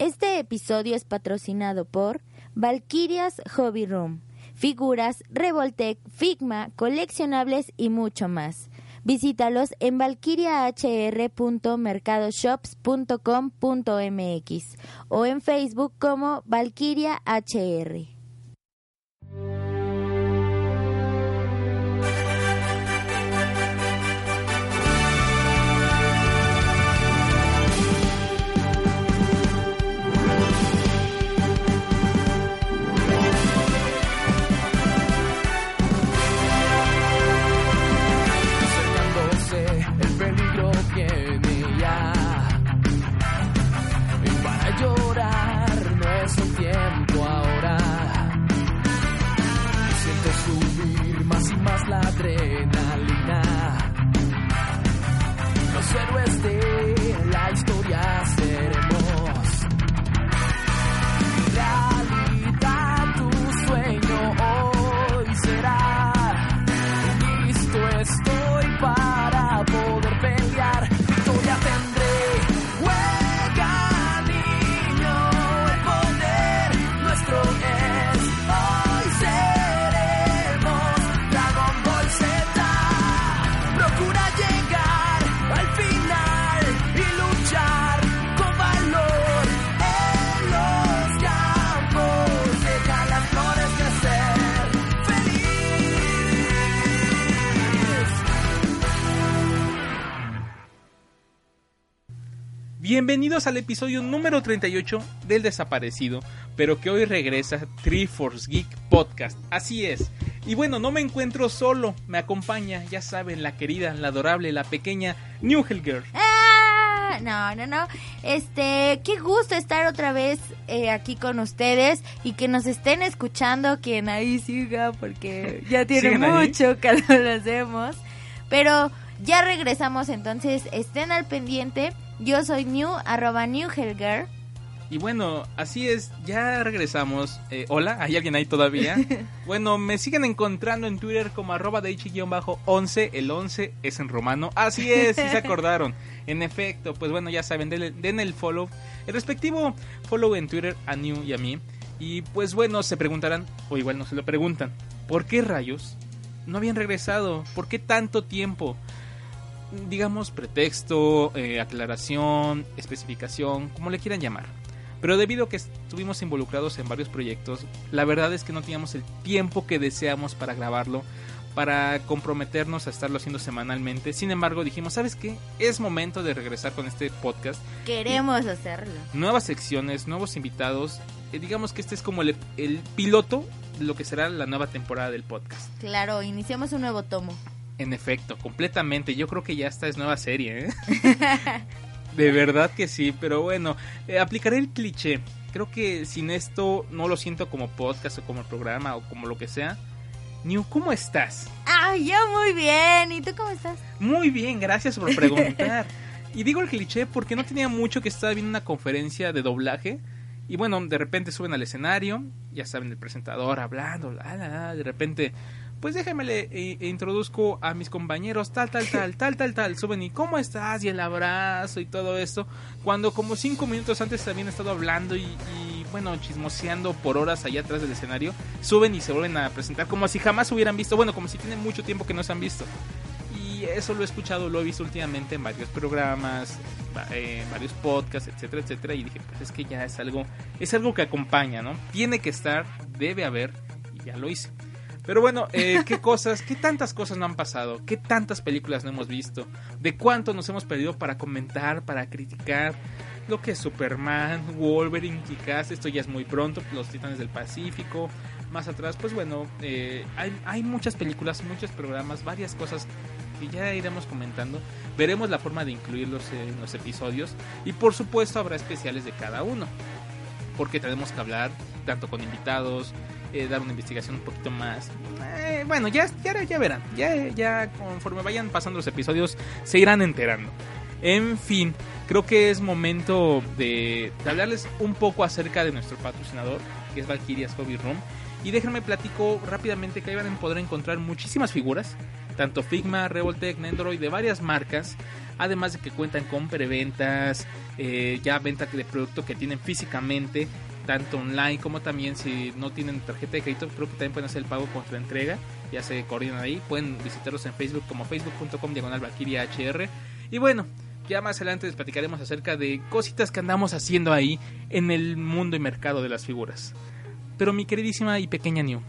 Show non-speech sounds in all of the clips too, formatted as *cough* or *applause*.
Este episodio es patrocinado por Valkyrias Hobby Room. Figuras, Revoltec, Figma, coleccionables y mucho más. Visítalos en valkyriahr.mercadoshops.com.mx o en Facebook como Valkyria HR. Bienvenidos al episodio número 38 del desaparecido, pero que hoy regresa Triforce Geek Podcast. Así es. Y bueno, no me encuentro solo, me acompaña, ya saben, la querida, la adorable, la pequeña New Girl. ¡Ah! No, no, no. Este, qué gusto estar otra vez eh, aquí con ustedes y que nos estén escuchando, quien ahí siga, porque ya *laughs* tiene ¿Siguen ahí? mucho que no lo hacemos. Pero ya regresamos, entonces estén al pendiente. Yo soy New, arroba New Helger. Y bueno, así es, ya regresamos. Eh, hola, ¿hay alguien ahí todavía? *laughs* bueno, me siguen encontrando en Twitter como arroba de 11 el 11 es en romano. Así es, si se *laughs* acordaron. En efecto, pues bueno, ya saben, denle- den el follow, el respectivo follow en Twitter a New y a mí. Y pues bueno, se preguntarán, o igual no se lo preguntan, ¿por qué rayos no habían regresado? ¿Por qué tanto tiempo? Digamos, pretexto, eh, aclaración, especificación, como le quieran llamar. Pero debido a que estuvimos involucrados en varios proyectos, la verdad es que no teníamos el tiempo que deseamos para grabarlo, para comprometernos a estarlo haciendo semanalmente. Sin embargo, dijimos, ¿sabes qué? Es momento de regresar con este podcast. Queremos hacerlo. Nuevas secciones, nuevos invitados. Eh, digamos que este es como el, el piloto de lo que será la nueva temporada del podcast. Claro, iniciamos un nuevo tomo. En efecto, completamente. Yo creo que ya esta es nueva serie, ¿eh? *laughs* *laughs* De verdad que sí, pero bueno, eh, aplicaré el cliché. Creo que sin esto no lo siento como podcast o como programa o como lo que sea. New, ¿cómo estás? Ah, yo muy bien. ¿Y tú cómo estás? Muy bien, gracias por preguntar. *laughs* y digo el cliché porque no tenía mucho que estaba viendo una conferencia de doblaje. Y bueno, de repente suben al escenario, ya saben, el presentador hablando, la, la, la, de repente, pues déjame le eh, introduzco a mis compañeros, tal, tal, *laughs* tal, tal, tal, tal, suben y ¿cómo estás? Y el abrazo y todo esto, cuando como cinco minutos antes habían estado hablando y, y, bueno, chismoseando por horas allá atrás del escenario, suben y se vuelven a presentar como si jamás hubieran visto, bueno, como si tienen mucho tiempo que no se han visto. Y eso lo he escuchado, lo he visto últimamente en varios programas, eh, en varios podcasts, etcétera, etcétera. Y dije, pues es que ya es algo, es algo que acompaña, ¿no? Tiene que estar, debe haber, y ya lo hice. Pero bueno, eh, ¿qué cosas, qué tantas cosas no han pasado? ¿Qué tantas películas no hemos visto? ¿De cuánto nos hemos perdido para comentar, para criticar? Lo que es Superman, Wolverine, Kick-Ass, esto ya es muy pronto, Los Titanes del Pacífico. Más atrás, pues bueno, eh, hay, hay muchas películas, muchos programas, varias cosas que ya iremos comentando. Veremos la forma de incluirlos en los episodios y por supuesto habrá especiales de cada uno. Porque tenemos que hablar tanto con invitados, eh, dar una investigación un poquito más. Eh, bueno, ya, ya, verán. Ya, ya conforme vayan pasando los episodios se irán enterando. En fin, creo que es momento de, de hablarles un poco acerca de nuestro patrocinador, que es Valkyria's Hobby Room. Y déjenme platico rápidamente que ahí van a poder encontrar muchísimas figuras, tanto Figma, Revoltech, Nendoroid, de varias marcas, además de que cuentan con preventas, eh, ya venta de producto que tienen físicamente, tanto online como también si no tienen tarjeta de crédito, creo que también pueden hacer el pago con su entrega, ya se coordinan ahí, pueden visitarlos en Facebook como facebook.com diagonal HR. Y bueno, ya más adelante les platicaremos acerca de cositas que andamos haciendo ahí en el mundo y mercado de las figuras. Pero mi queridísima y pequeña New,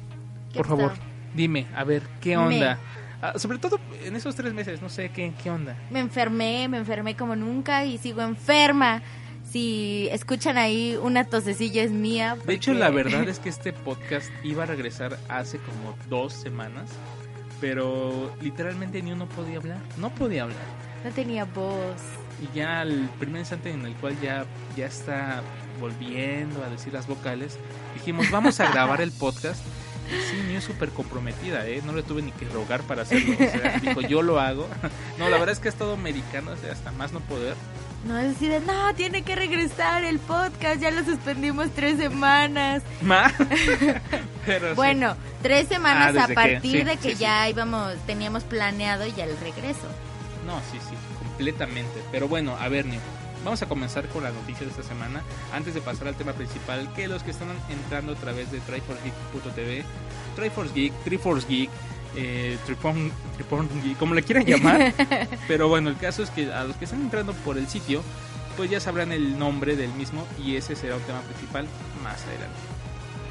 ¿Qué por favor, pasó? dime, a ver, ¿qué onda? Ah, sobre todo en esos tres meses, no sé, ¿qué, qué onda? Me enfermé, me enfermé como nunca y sigo enferma. Si escuchan ahí una tosecilla es mía. De hecho, la verdad es que este podcast iba a regresar hace como dos semanas, pero literalmente ni uno podía hablar, no podía hablar. No tenía voz. Y ya el primer instante en el cual ya, ya está volviendo a decir las vocales, dijimos, vamos a grabar el podcast. Sí, es súper comprometida, ¿eh? No le tuve ni que rogar para hacerlo. O sea, dijo, yo lo hago. *laughs* No, la verdad es que ha estado medicando hasta más no poder. No es decir, no, tiene que regresar el podcast, ya lo suspendimos tres semanas. *laughs* Más. *laughs* Pero sí. Bueno, tres Ah, semanas desde a que- partir sí, de que sí, ya íbamos, teníamos planeado ya el regreso. No, sí, sí, completamente. Pero bueno, a ver, New, vamos a comenzar con las noticias de esta semana. Antes de pasar al tema principal, que los que están entrando a través de triforcegeek.tv, Triforce Geek, Triforce Geek, eh, Tripon, Tripon Geek, como le quieran llamar. *laughs* Pero bueno, el caso es que a los que están entrando por el sitio, pues ya sabrán el nombre del mismo y ese será un tema principal más adelante.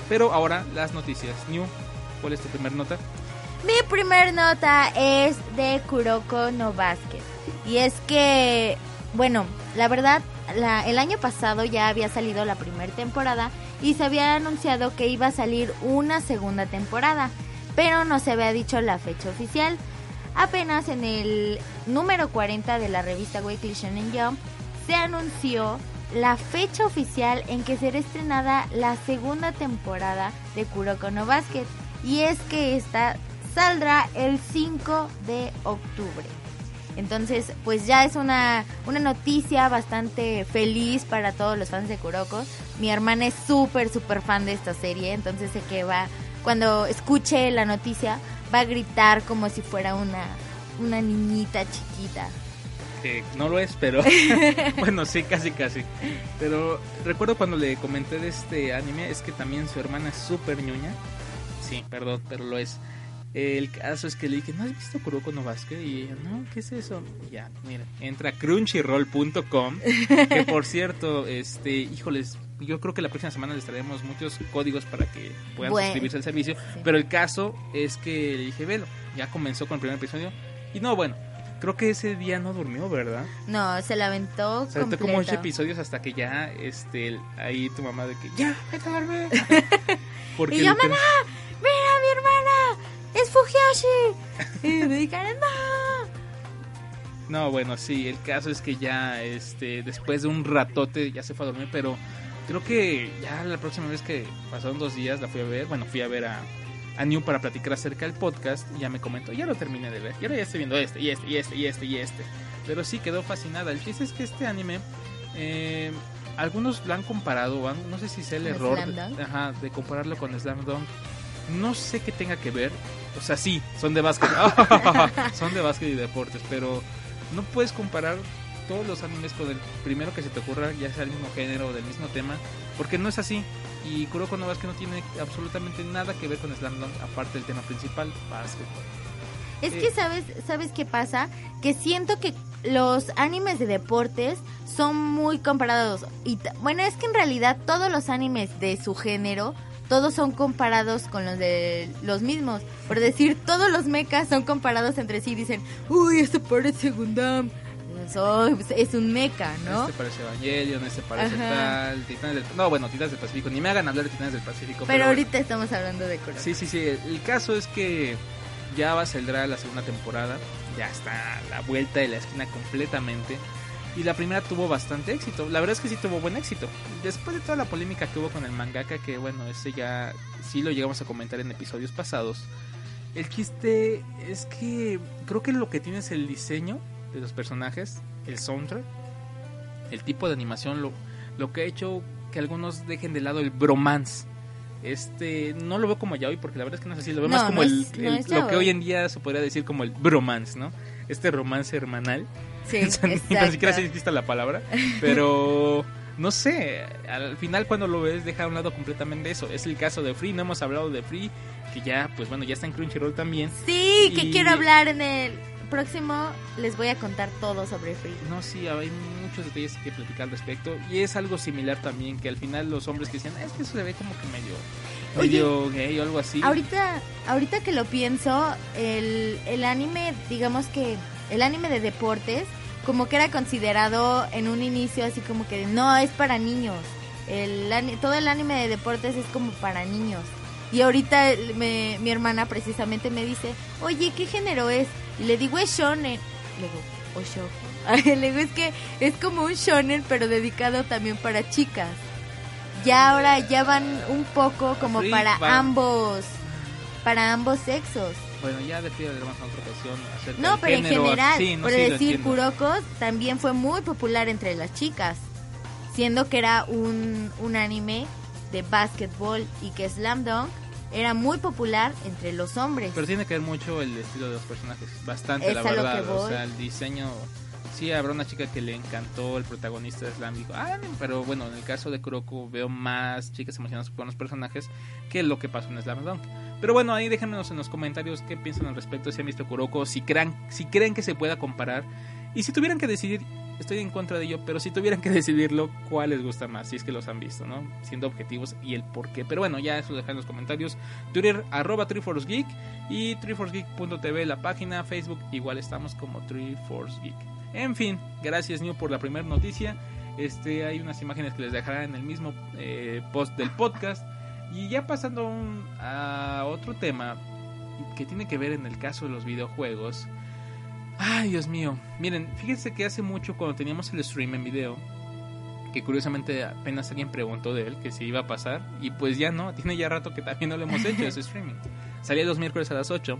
Pero ahora las noticias. New, ¿cuál es tu primer nota? Mi primer nota es de Kuroko no Basket. Y es que, bueno, la verdad, la- el año pasado ya había salido la primera temporada y se había anunciado que iba a salir una segunda temporada, pero no se había dicho la fecha oficial. Apenas en el número 40 de la revista Weekly Shonen Jump se anunció la fecha oficial en que será estrenada la segunda temporada de Kuroko no Basket. Y es que esta saldrá el 5 de octubre. Entonces, pues ya es una, una noticia bastante feliz para todos los fans de Kuroko. Mi hermana es súper, súper fan de esta serie, entonces sé que va, cuando escuche la noticia, va a gritar como si fuera una, una niñita chiquita. que no lo es, pero *laughs* *laughs* bueno, sí, casi, casi. Pero recuerdo cuando le comenté de este anime, es que también su hermana es súper ñoña. Sí, perdón, pero lo es. El caso es que le dije, ¿no has visto Kuroko no Basket? Y ella, no, ¿qué es eso? Y ya, mira, entra a crunchyroll.com, que *laughs* por cierto, este, híjoles, yo creo que la próxima semana les traeremos muchos códigos para que puedan Bueno, suscribirse al servicio. sí. Pero el caso es que le dije, velo, ya comenzó con el primer episodio. Y no, bueno, creo que ese día no durmió, ¿verdad? No, se la aventó sea, te como ocho episodios hasta que ya, este, ahí tu mamá de que, ya, vete a dormir. *laughs* Porque Y yo, literal- mamá, es. Y me dijeron, no. No, bueno, sí, el caso es que ya, este, después de un ratote ya se fue a dormir, pero creo que ya la próxima vez que pasaron dos días la fui a ver, bueno, fui a ver a, a New para platicar acerca del podcast y ya me comentó, ya lo terminé de ver, y ahora ya estoy viendo este, y este, y este, y este, y este. Pero sí, quedó fascinada. El chiste es que este anime, eh, algunos lo han comparado, no sé si sea el ¿Con error de, ajá, de compararlo con Slam Dunk. No sé qué tenga que ver. O sea, sí, son de básquet. *laughs* son de básquet y deportes, pero no puedes comparar todos los animes con el primero que se te ocurra, ya sea el mismo género o del mismo tema, porque no es así. Y Kuroko no Basket no tiene absolutamente nada que ver con Slam Dunk, aparte del tema principal, básquetbol. Es Eh. que sabes, ¿sabes qué pasa? Que siento que los animes de deportes son muy comparados. Y bueno, es que en realidad todos los animes de su género, todos son comparados con los de los mismos. Por decir, todos los mechas son comparados entre sí. Dicen, uy, este parece Gundam. Eso es un mecha, ¿no? Este parece Evangelion, este parece Ajá. tal, Titanes del... No, bueno, Titanes del Pacífico, ni me hagan hablar de Titanes del Pacífico. Pero ahorita estamos hablando de Kuroko. Sí, sí, sí. El caso es que ya va a saldrá la segunda temporada, ya está a la vuelta de la esquina completamente. Y la primera tuvo bastante éxito. La verdad es que sí tuvo buen éxito. Después de toda la polémica que hubo con el mangaka, que bueno, ese ya sí lo llegamos a comentar en episodios pasados. El chiste es que creo que lo que tiene es el diseño de los personajes, el soundtrack, el tipo de animación, lo, lo que ha hecho que algunos dejen de lado el bromance. Este, no lo veo como yaoi porque la verdad es que no sé si lo veo No, más como no el, es- lo que hoy en día se podría decir como el bromance, ¿no? Este romance hermanal. Sí, *laughs* O sea, ni siquiera sé si existe la palabra, pero no sé, al final cuando lo ves deja a un lado completamente eso. Es el caso de Free, no hemos hablado de Free, que ya, pues bueno, ya está en Crunchyroll también. Sí, que quiero hablar en el próximo. Les voy a contar todo sobre Free. No, sí, hay muchos detalles que platicar al respecto. Y es algo similar también, que al final los hombres que decían, "Ah, es que eso se ve como que medio, Oye, medio gay o algo así. Ahorita, ahorita que lo pienso, el, el anime, digamos que el anime de deportes, como que era considerado en un inicio así como que no, es para niños. El, todo el anime de deportes es como para niños. Y ahorita me- mi hermana precisamente me dice, oye, ¿qué género es? Y le digo, es shonen. Le digo, o show. *laughs* le digo, es que es como un shonen, pero dedicado también para chicas. Ya ahora ya van un poco como para va- ambos, para ambos sexos. Bueno, ya de hablaremos en otra ocasión acerca No, pero en general, Sí, no, por sí, decir. Kuroko también fue muy popular entre las chicas, siendo que era un, un anime de básquetbol y que Slam Dunk era muy popular entre los hombres. Pero tiene que ver mucho el estilo de los personajes, bastante Es la a verdad. O sea, el diseño. Sí, habrá una chica que le encantó el protagonista de Slam. Dijo, ah, pero bueno, en el caso de Kuroko veo más chicas emocionadas con los personajes que lo que pasó en Slam Dunk. Pero bueno, ahí déjenos en los comentarios qué piensan al respecto, si han visto Kuroko, si creen, si creen que se pueda comparar. Y si tuvieran que decidir, estoy en contra de ello, pero si tuvieran que *laughs* decidirlo, ¿cuál les gusta más? Si es que los han visto, ¿no? Siendo objetivos y el por qué. Pero bueno, ya eso dejan en los comentarios. Twitter, arroba TreeForceGeek y TreeForceGeek.tv la página. Facebook, igual estamos como TreeForceGeek. En fin, gracias New por la primera noticia. Este, hay unas imágenes que les dejará en el mismo eh, post del podcast. Y ya pasando a un- a otro tema que tiene que ver en el caso de los videojuegos. Ay, Dios mío. Miren, fíjense que hace mucho cuando teníamos el stream en video, que curiosamente apenas alguien preguntó de él que si iba a pasar, y pues ya no, tiene ya rato que también no lo hemos hecho ese streaming. Salía los miércoles a las 8.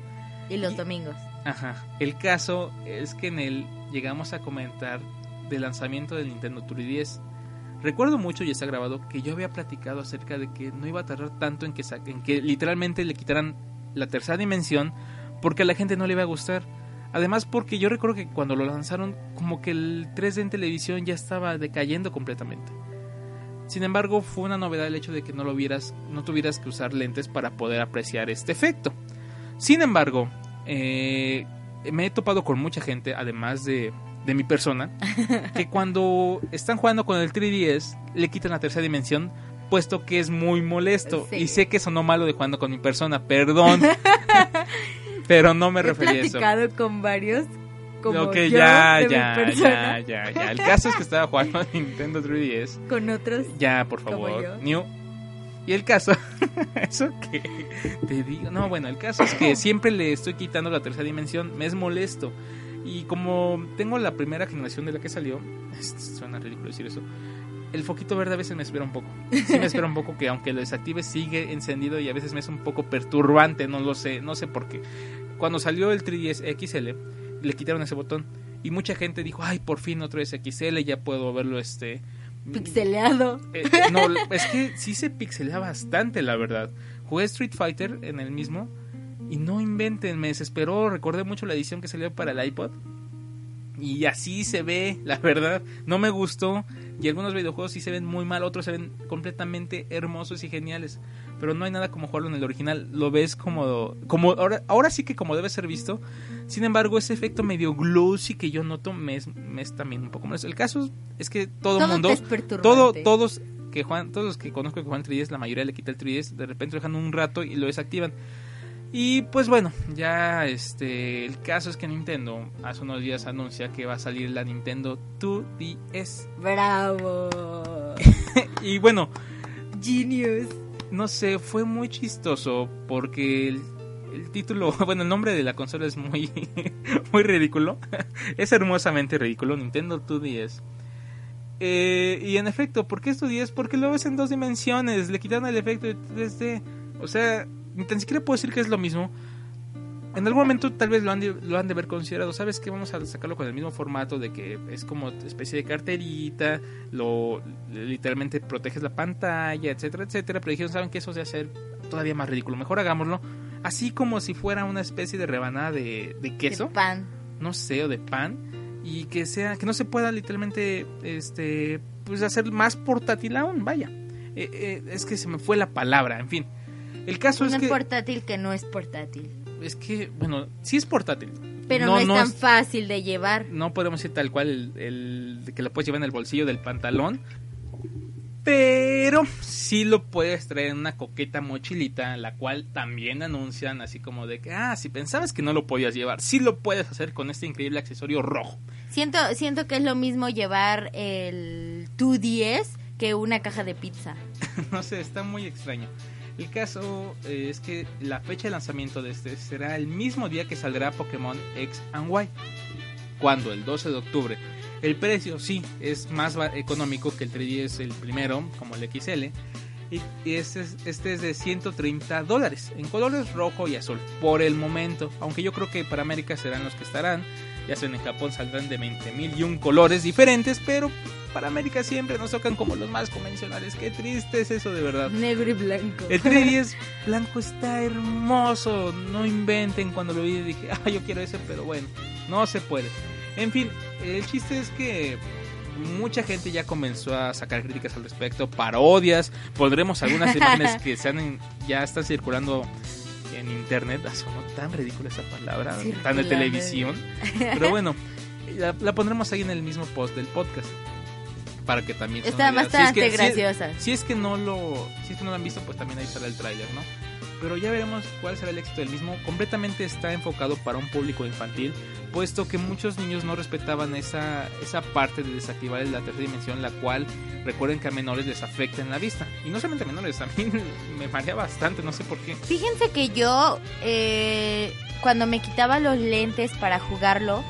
y los y- domingos. Ajá. El caso es que en él llegamos a comentar del lanzamiento del Nintendo 3DS. Recuerdo mucho y está grabado que yo había platicado acerca de que no iba a tardar tanto en que en que literalmente le quitaran la tercera dimensión porque a la gente no le iba a gustar. Además porque yo recuerdo que cuando lo lanzaron como que el 3D en televisión ya estaba decayendo completamente. Sin embargo, fue una novedad el hecho de que no lo vieras, no tuvieras que usar lentes para poder apreciar este efecto. Sin embargo, eh, me he topado con mucha gente, además de, de mi persona, *laughs* que cuando están jugando con el 3DS le quitan la tercera dimensión, puesto que es muy molesto. Sí. Y sé que sonó malo de jugando con mi persona, perdón. *laughs* pero no me He refería a eso. platicado con varios como Ok, yo ya, de mi ya, persona, ya, ya, ya. El caso es que estaba jugando *laughs* a Nintendo 3DS. con otros. Ya, por favor. New. Y el caso, eso que te digo, no, bueno, el caso es que siempre le estoy quitando la tercera dimensión, me es molesto. Y como tengo la primera generación de la que salió, *laughs* suena ridículo decir eso, el foquito verde a veces me espera un poco. Sí me espera un poco que aunque lo desactive sigue encendido y a veces me es un poco perturbante, no lo sé, no sé por qué. Cuando salió el 3DS XL, le quitaron ese botón y mucha gente dijo, ay, por fin otro es XL, ya puedo verlo este Pixeleado. eh, no, es que sí se pixelea bastante, la verdad. Jugué Street Fighter en el mismo y no inventen, me desesperó. Recordé mucho la edición que salió para el iPod. Y así se ve, la verdad. No me gustó. Y algunos videojuegos sí se ven muy mal, otros se ven completamente hermosos y geniales. Pero no hay nada como jugarlo en el original. Lo ves como. como ahora, ahora sí que como debe ser visto. Sin embargo, ese efecto medio glossy que yo noto me es, me es también un poco molesto. El caso es que todo mundo. es. Todo, todos que juegan, todos los que conozco que juegan 3DS, la mayoría le quita el 3DS, de repente lo dejan un rato y lo desactivan. Y pues bueno, ya este el caso es que Nintendo hace unos días anuncia que va a salir la Nintendo 2DS. Bravo. *laughs* Y bueno, Genius. no sé, fue muy chistoso porque el- el título, *laughs* bueno, el nombre de la consola es muy, *laughs* muy ridículo. es hermosamente ridículo, Nintendo 2DS. Eh, y en efecto, ¿por qué es 2DS? Porque lo ves en dos dimensiones, le quitaron el efecto de 3D. O sea, ni tan siquiera puedo decir que es lo mismo. En algún momento tal vez lo han de, lo han de haber considerado, ¿sabes qué? Vamos a sacarlo con el mismo formato de que es como especie de carterita, lo literalmente proteges la pantalla, etcétera, etcétera, pero dijeron, ¿saben que Eso se hacer todavía más ridículo, mejor hagámoslo así como si fuera una especie de rebanada de, de queso, De pan. no sé, o de pan, y que sea, que no se pueda literalmente, este, pues hacer más portátil aún, vaya. Eh, eh, es que se me fue la palabra, en fin. El caso es que, portátil que no es portátil. es que, bueno, sí es portátil. Pero no, es tan fácil de llevar. no podemos decir tal cual el, el- que lo puedes llevar en el bolsillo del pantalón. Pero sí lo puedes traer en una coqueta mochilita, la cual también anuncian así como de que, ah, si pensabas que no lo podías llevar, sí lo puedes hacer con este increíble accesorio rojo. Siento, siento que es lo mismo llevar el 2DS que una caja de pizza. *laughs* no sé, está muy extraño. El caso eh, es que la fecha de lanzamiento de este será el mismo día que saldrá Pokémon X and Y. Cuando, el 12 de octubre. El precio, sí, es más económico que el 3DS, el primero, como el XL. Y este, es, este es de 130 dólares, en colores rojo y azul, por el momento. Aunque yo creo que para América serán los que estarán. Ya sea en Japón saldrán de 20 mil y un colores diferentes, pero para América siempre nos tocan como los más convencionales. Qué triste es eso de verdad. Negro y blanco. El 3DS *laughs* blanco está hermoso. No inventen cuando lo vi y dije, ah, yo quiero ese, pero bueno, no se puede. En fin, el chiste es que mucha gente ya comenzó a sacar críticas al respecto, parodias. Pondremos algunas *laughs* imágenes que se han ya están circulando en internet. Ah, sonó tan ridícula esa palabra, tan de televisión. Pero bueno, la, la pondremos ahí en el mismo post del podcast. Para que también Está vea. Si es bastante que- si es- graciosa. si es que no lo, si es que no lo han visto, pues también ahí sale el tráiler, ¿no? Pero ya veremos cuál será el éxito del mismo. Completamente está enfocado para un público infantil, puesto que muchos niños no respetaban esa, esa parte de desactivar la tercera dimensión, la cual recuerden que a menores les afecta en la vista. Y no solamente a menores, a mí *laughs* me marea bastante, no sé por qué. Fíjense que yo, eh, cuando me quitaba los lentes para jugarlo,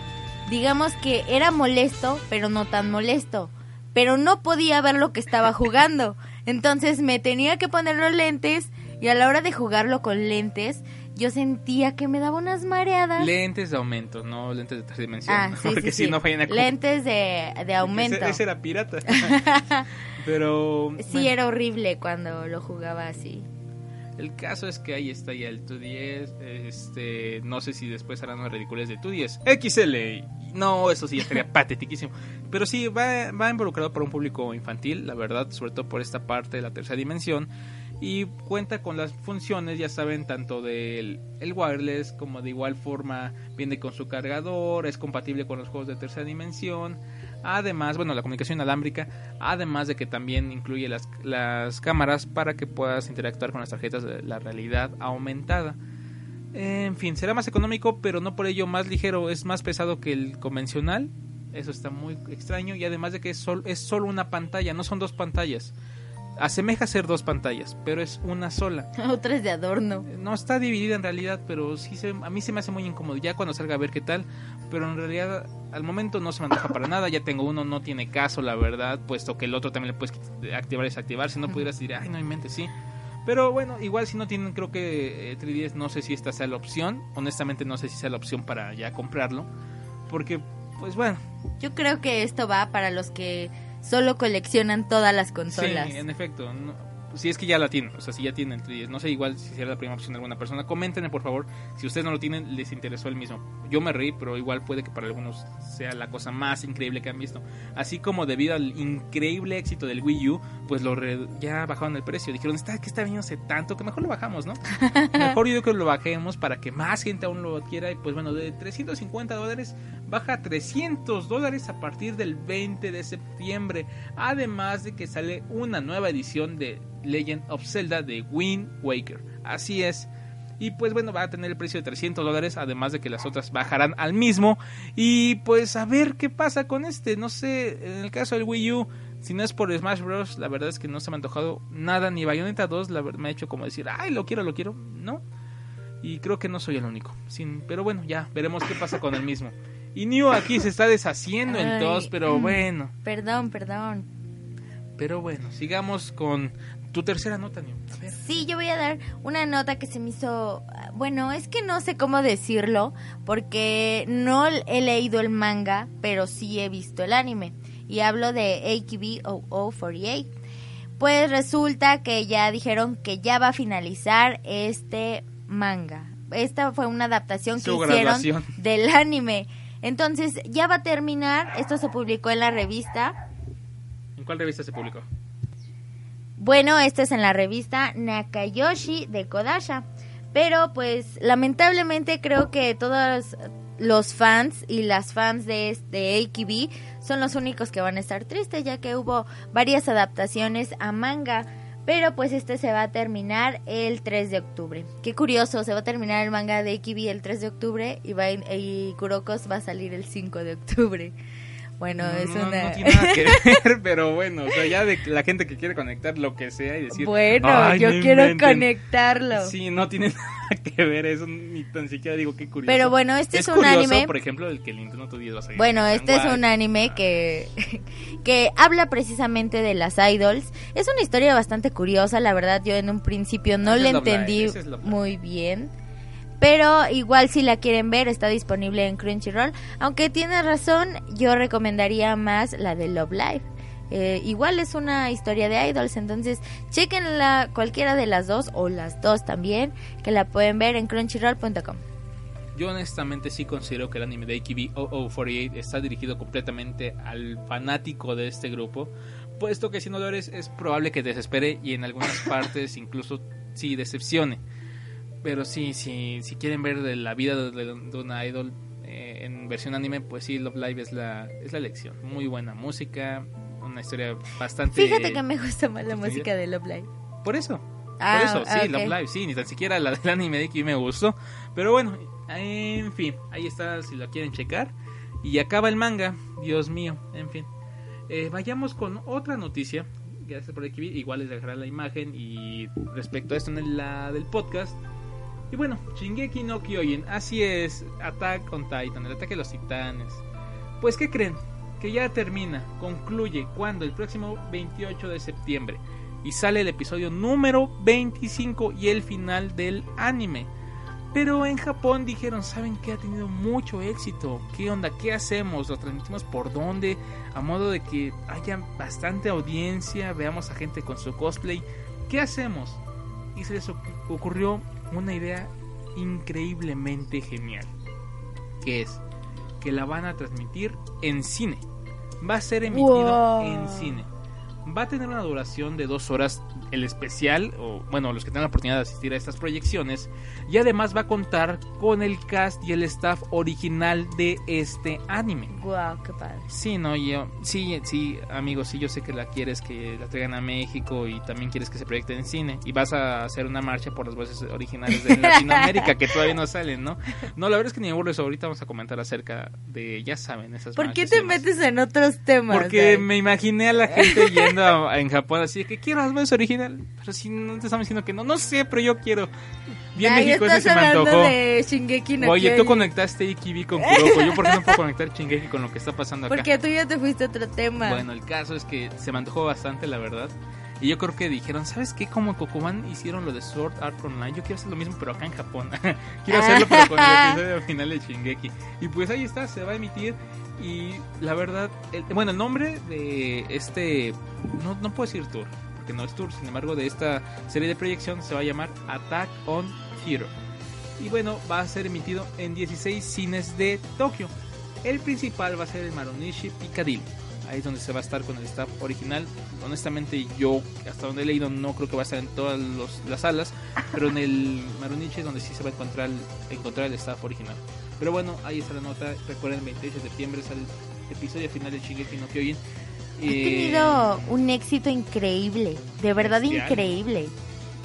digamos que era molesto, pero no tan molesto. Pero no podía ver lo que estaba jugando. Entonces me tenía que poner los lentes y a la hora de jugarlo con lentes, yo sentía que me daba unas mareadas. Lentes de aumento, no lentes de tercera dimensión. ah, sí, porque sí, si sí. no vayan a Lentes de, de aumento. Ese, ese era pirata. *laughs* Pero Sí, bueno. era horrible cuando lo jugaba así. El caso es que ahí está ya el 210. Este, no sé si después harán una ridiculez de 210 XL. No, eso sí ya estaría *laughs* patetiquísimo. Pero sí, va, va involucrado por un público infantil, la verdad, sobre todo por esta parte de la tercera dimensión. Y cuenta con las funciones, ya saben, tanto del el wireless como de igual forma viene con su cargador, es compatible con los juegos de tercera dimensión. Además, bueno, la comunicación inalámbrica, además de que también incluye las, las cámaras para que puedas interactuar con las tarjetas de la realidad aumentada. En fin, será más económico, pero no por ello más ligero, es más pesado que el convencional. Eso está muy extraño y además de que es, sol- es solo una pantalla, no son dos pantallas. Asemeja ser dos pantallas, pero es una sola. *laughs* Otras de adorno. No está dividida en realidad, pero sí se, a mí se me hace muy incómodo. Ya cuando salga a ver qué tal, pero en realidad al momento no se me antoja para nada. Ya tengo uno, no tiene caso, la verdad, puesto que el otro también le puedes quit- activar y desactivar. Si no pudieras decir, ay, no inventes, sí. Pero bueno, igual si no tienen, creo que eh, 3DS, no sé si esta sea la opción. Honestamente, no sé si sea la opción para ya comprarlo. Porque, pues bueno, Yo creo que esto va para los que solo coleccionan todas las consolas. Sí, en efecto. no- si es que ya la tienen, o sea, si ya tienen 3DS. No sé igual si será la primera opción de alguna persona. Coméntenme, por favor, si ustedes no lo tienen, les interesó el mismo. Yo me reí, pero igual puede que para algunos sea la cosa más increíble que han visto. Así como debido al increíble éxito del Wii U, pues lo re- ya bajaron el precio. Dijeron, está que está viniéndose tanto que mejor lo bajamos, ¿no? *laughs* mejor yo que lo bajemos para que más gente aún lo adquiera. Y pues bueno, de 350 dólares baja a 300 dólares a partir del 20 de septiembre. Además de que sale una nueva edición de Legend of Zelda de Wind Waker. Así es. Y pues bueno, va a tener el precio de 300 dólares, además de que las otras bajarán al mismo. Y pues a ver qué pasa con este. No sé, en el caso del Wii U, si no es por Smash Bros., la verdad es que no se me ha antojado nada. Ni Bayonetta 2 la me ha hecho como decir, ay, lo quiero, lo quiero. No. Y creo que no soy el único. Pero bueno, ya veremos qué pasa con el mismo. Y New aquí se está deshaciendo en Ay. tos, pero bueno. Perdón, perdón. Pero bueno, sigamos con tu tercera nota, New. A ver. Sí, yo voy a dar una nota que se me hizo... Bueno, es que no sé cómo decirlo, porque no he leído el manga, pero sí he visto el anime. Y hablo de AKB 0048. Pues resulta que ya dijeron que ya va a finalizar este manga. Esta fue una adaptación que Su hicieron graduación. del anime. Entonces, ya va a terminar. Esto se publicó en la revista ¿En cuál revista se publicó? Bueno, este es en la revista Nakayoshi de Kodasha. Pero pues lamentablemente creo que todos los fans y las fans de, de AKB son los únicos que van a estar tristes ya que hubo varias adaptaciones a manga. Pero pues este se va a terminar el 3 de octubre. Qué curioso, se va a terminar el manga de AKB el 3 de octubre y, va, y Kurokos va a salir el 5 de octubre. Bueno, es no, una... no tiene nada que *laughs* ver, pero bueno, o sea, ya de la gente que quiere conectar lo que sea y decir. Bueno, "Ay, yo no quiero inventen". conectarlo. Sí, no tiene *laughs* nada que ver eso, ni tan siquiera digo qué curioso. Pero bueno, este es un curioso, anime- por ejemplo, el que el Nintendo 10 va a salir. Bueno, en este es un anime que, *laughs* que habla precisamente de las idols. Es una historia bastante curiosa, la verdad yo en un principio no Ese le es entendí es muy bien. Pero igual si la quieren ver está disponible en Crunchyroll. Aunque tiene razón, yo recomendaría más la de Love Live. Eh, igual es una historia de idols, entonces chequenla cualquiera de las dos o las dos también, que la pueden ver en crunchyroll.com. Yo honestamente sí considero que el anime de AKB 0048 está dirigido completamente al fanático de este grupo, puesto que si no lo eres es probable que desespere y en algunas *laughs* partes incluso sí decepcione. Pero sí, sí, si quieren ver de la vida de, de una idol eh, en versión anime, pues sí, Love Live es la, es la elección. Muy buena música, una historia bastante... Fíjate que me gusta más la música de Love Live. Por eso. Ah, por eso, sí. Love Live, sí, ni tan siquiera la del anime de aquí me gustó. Pero bueno, en fin, ahí está si la quieren checar. Y acaba el manga, Dios mío, en fin. Eh, vayamos con otra noticia. Gracias por aquí. Igual les dejaré la imagen y respecto a esto en la del podcast. Y bueno, Shingeki no Kyojin, así es, Attack on Titan, el ataque de los titanes. Pues, ¿qué creen? Que ya termina, concluye, cuando el próximo 28 de septiembre. Y sale el episodio número 25 y el final del anime. Pero en Japón dijeron, ¿saben que ha tenido mucho éxito? ¿Qué onda? ¿Qué hacemos? ¿Lo transmitimos por dónde? A modo de que haya bastante audiencia, veamos a gente con su cosplay. ¿Qué hacemos? Y se les ocu- ocurrió una idea increíblemente genial. Que es que la van a transmitir en cine. Va a ser emitido Wow. en cine. Va a tener una duración de dos horas el especial, o bueno, los que tengan la oportunidad de asistir a estas proyecciones. Y además va a contar con el cast y el staff original de este anime. Wow, qué padre. Sí, no, yo, sí, sí, amigos, sí, yo sé que la quieres que la traigan a México y también quieres que se proyecte en cine y vas a hacer una marcha por las voces originales de Latinoamérica que todavía no salen, ¿no? No, la verdad es que ni me aburro eso, ahorita vamos a comentar acerca de, ya saben, esas ¿Por qué te metes en otros temas? Porque me imaginé a la gente yendo a- a- en Japón así que quiero las voces pero si no te estamos diciendo que no, no sé, pero yo quiero. Bien Ay, México ese se me antojó. de Shingeki no Oye, tú conectaste Ikibi con Kuroko, yo por qué no puedo conectar Shingeki con lo que está pasando acá. Porque tú ya te fuiste a otro tema. Bueno, el caso es que se me antojó bastante, la verdad. Y yo creo que dijeron, ¿sabes qué? Como Kokuman hicieron lo de Sword Art Online, yo quiero hacer lo mismo, pero acá en Japón. *laughs* quiero hacerlo, pero con el episodio final de Shingeki. Y pues ahí está, se va a emitir. Y la verdad, el- bueno, el nombre de este, no, no puedo decir tour, porque no es tour, sin embargo, de esta serie de proyección se va a llamar Attack on Hero. Y bueno, va a ser emitido en 16 cines de Tokio. El principal va a ser el Marunishi Piccadilly. Ahí es donde se va a estar con el staff original. Honestamente, yo, hasta donde he leído, no creo que va a estar en todas los- las salas. Pero en el Marunichi es donde sí se va a encontrar, encontrar el staff original. Pero bueno, ahí está la nota. Recuerden, el 28 de septiembre sale el episodio final de Shingeki no Kyojin. Ha tenido un éxito increíble, de verdad Bestial. increíble.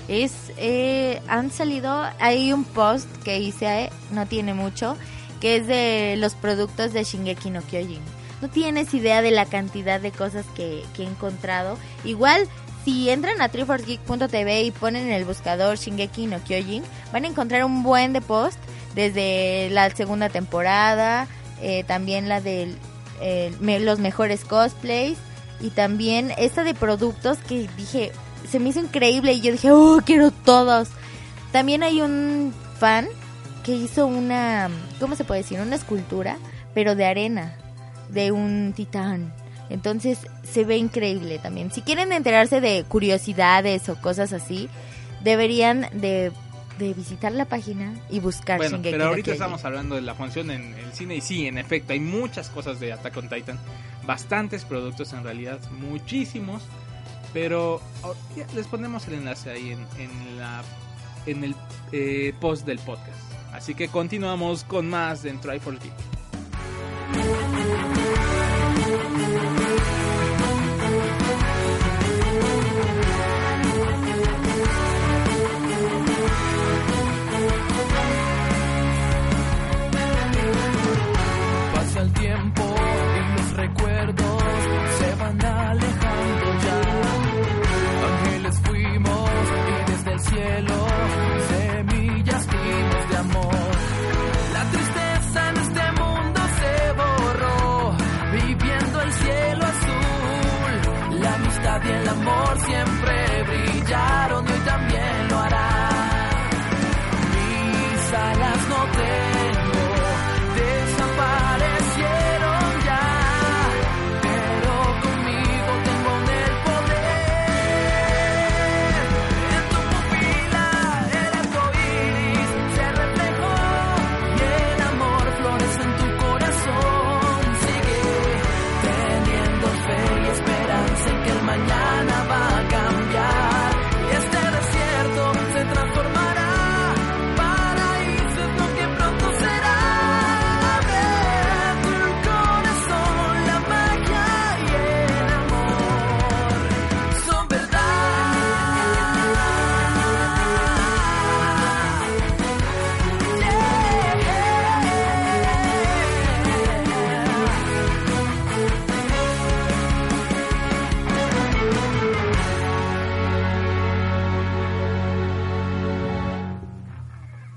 Es, eh, han salido, hay un post que hice, eh, no tiene mucho, que es de los productos de Shingeki no Kyojin. No tienes idea de la cantidad de cosas que, que he encontrado. Igual, si entran a triforcegeek.tv y ponen en el buscador Shingeki no Kyojin, van a encontrar un buen de post desde la segunda temporada, eh, también la de los mejores cosplays y también esta de productos que dije, se me hizo increíble y yo dije, oh, quiero todos. También hay un fan que hizo una, ¿cómo se puede decir? Una escultura, pero de arena, de un titán. Entonces se ve increíble también. Si quieren enterarse de curiosidades o cosas así, deberían de, visitar la página y buscar bueno, Shingeki pero ahorita estamos hablando de la función en el cine y sí, en efecto, hay muchas cosas de Attack on Titan, bastantes productos en realidad, muchísimos, pero oh, les ponemos el enlace ahí en, en la en el eh, post del podcast. Así que continuamos con más de Triforce Geek.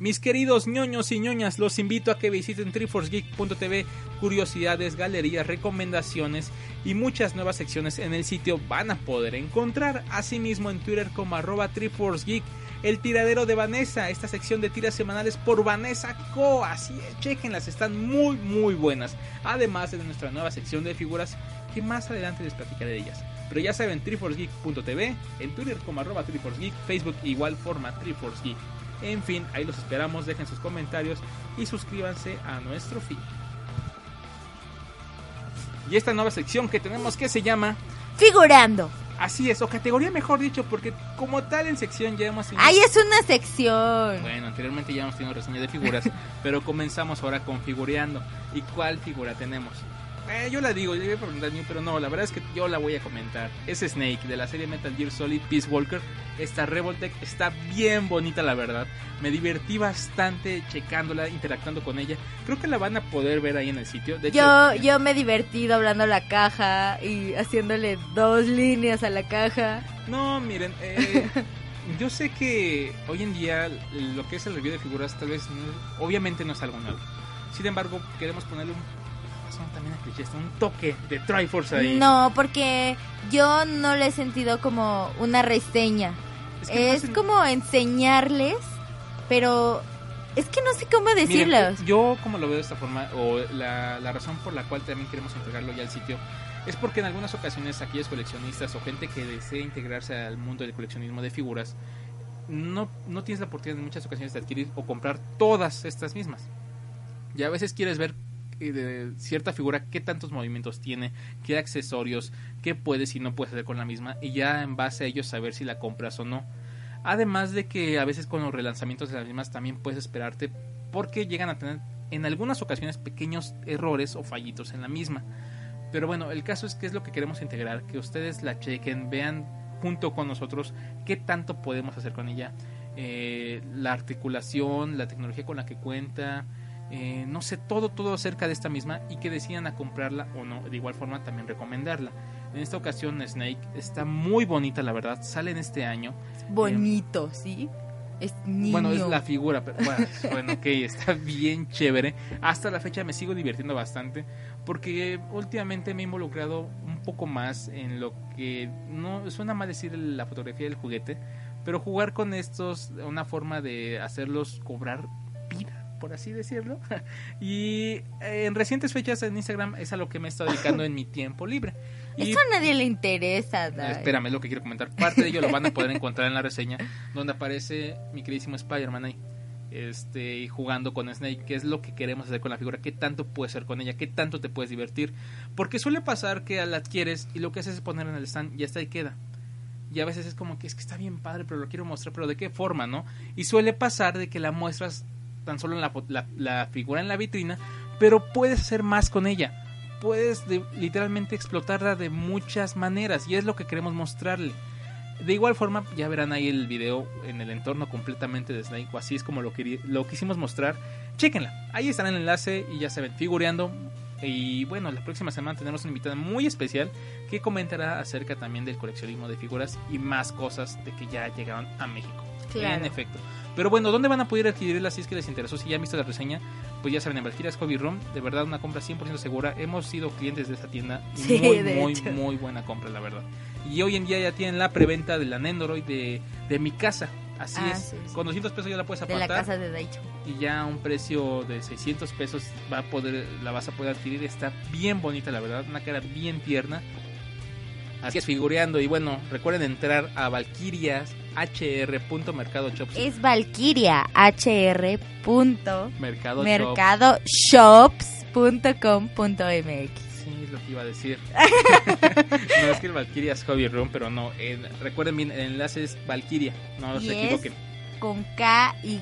Mis queridos ñoños y ñoñas, los invito a que visiten triforcegeek.tv, curiosidades, galerías, recomendaciones y muchas nuevas secciones en el sitio van a poder encontrar. Asimismo en Twitter como arroba el tiradero de Vanessa, esta sección de tiras semanales por Vanessa Co. Así es, chequenlas, están muy muy buenas. Además de nuestra nueva sección de figuras que más adelante les platicaré de ellas. Pero ya saben, triforcegeek.tv, en Twitter como arroba Facebook igual forma triforcegeek. En fin, ahí los esperamos, dejen sus comentarios y suscríbanse a nuestro feed. Y esta nueva sección que tenemos que se llama Figurando. Así es, o categoría mejor dicho, porque como tal en sección ya hemos tenido... Ay, es una sección. Bueno, anteriormente ya hemos tenido reseña de figuras, *laughs* pero comenzamos ahora con figureando. ¿Y cuál figura tenemos? Eh, yo la digo, yo iba a preguntar New, pero no, la verdad es que yo la voy a comentar. Es Snake, de la serie Metal Gear Solid Peace Walker. Esta Revoltech está bien bonita, la verdad. Me divertí bastante checándola, interactuando con ella. Creo que la van a poder ver ahí en el sitio. De hecho, Yo, yo me divertí doblando la caja y haciéndole dos líneas a la caja. No, miren, eh, *laughs* yo sé que hoy en día lo que es el review de figuras tal vez no- obviamente no es algo nuevo. Sin embargo, queremos ponerle un son también a clichés, un toque de Triforce ahí. No, porque yo no le he sentido como una reseña. Es que Es no hacen- como enseñarles, pero es que no sé cómo Miren, decirlos. yo como lo veo de esta forma, o la, la razón por la cual también queremos entregarlo ya al sitio, es porque en algunas ocasiones aquellos coleccionistas o gente que desea integrarse al mundo del coleccionismo de figuras, no, no tienes la oportunidad en muchas ocasiones de adquirir o comprar todas estas mismas. Y a veces quieres ver de cierta figura qué tantos movimientos tiene, qué accesorios, qué puedes y no puedes hacer con la misma, y ya en base a ello saber si la compras o no. Además de que a veces con los relanzamientos de las mismas también puedes esperarte porque llegan a tener en algunas ocasiones pequeños errores o fallitos en la misma. Pero bueno, el caso es que es lo que queremos integrar, que ustedes la chequen, vean junto con nosotros qué tanto podemos hacer con ella, eh, la articulación, la tecnología con la que cuenta, eh, no sé, todo, todo acerca de esta misma y que decidan a comprarla o no, de igual forma también recomendarla. En esta ocasión Snake está muy bonita, la verdad. Sale en este año. Bonito, ¿sí? Es niño. Bueno, es la figura, pero bueno, *laughs* bueno, ok, está bien chévere. Hasta la fecha me sigo divirtiendo bastante porque últimamente me he involucrado un poco más en lo que no suena mal decir la fotografía del juguete, pero jugar con estos, una forma de hacerlos cobrar por así decirlo. *laughs* y eh, en recientes fechas en Instagram es a lo que me he estado dedicando en mi tiempo libre. Y Eso a nadie le interesa, Dai. Espérame, es lo que quiero comentar. Parte de ello lo van a poder encontrar en la reseña, donde aparece mi queridísimo Spider-Man ahí. Este, jugando con Snake, qué es lo que queremos hacer con la figura, qué tanto puedes hacer con ella, qué tanto te puedes divertir. Porque suele pasar que la adquieres y lo que haces es poner en el stand y hasta ahí queda. Y a veces es como que es que está bien padre, pero lo quiero mostrar, pero de qué forma, ¿no? Y suele pasar de que la muestras tan solo en la, la- la figura en la vitrina, pero puedes hacer más con ella. Puedes de- literalmente explotarla de muchas maneras y es lo que queremos mostrarle. De igual forma, ya verán ahí el video en el entorno completamente de Snake, o así es como lo, queri- lo quisimos mostrar. Chequenla, ahí estará el enlace y ya saben, figureando. Y bueno, la próxima semana tenemos una invitada muy especial que comentará acerca también del coleccionismo de figuras y más cosas de que ya llegaron a México. Claro. En efecto. Pero bueno, ¿dónde van a poder adquirirlas si es que les interesó? Si ya han visto la reseña, pues ya saben, en Valkyria's Hobby Room, de verdad una compra 100% segura. Hemos sido clientes de esa tienda y Sí, muy, de muy, hecho. muy buena compra, la verdad. Y hoy en día ya tienen la preventa de la Nendoroid de, de mi casa. Así Ah, es. sí, sí. Con 200 pesos ya la puedes de la apartar casa de Daicho. y ya a un precio de 600 pesos va a poder la vas a poder adquirir está bien bonita la verdad una cara bien tierna así es figureando y bueno recuerden entrar a valkyriashr.mercadoshops Es Valkyria HR. punto mercado mercadoshops.com.mx. sí es lo que iba a decir *laughs* no es que el Valkyrias Hobby Room pero no recuerden bien el enlace es Valkyria no se es- equivoquen Con K Y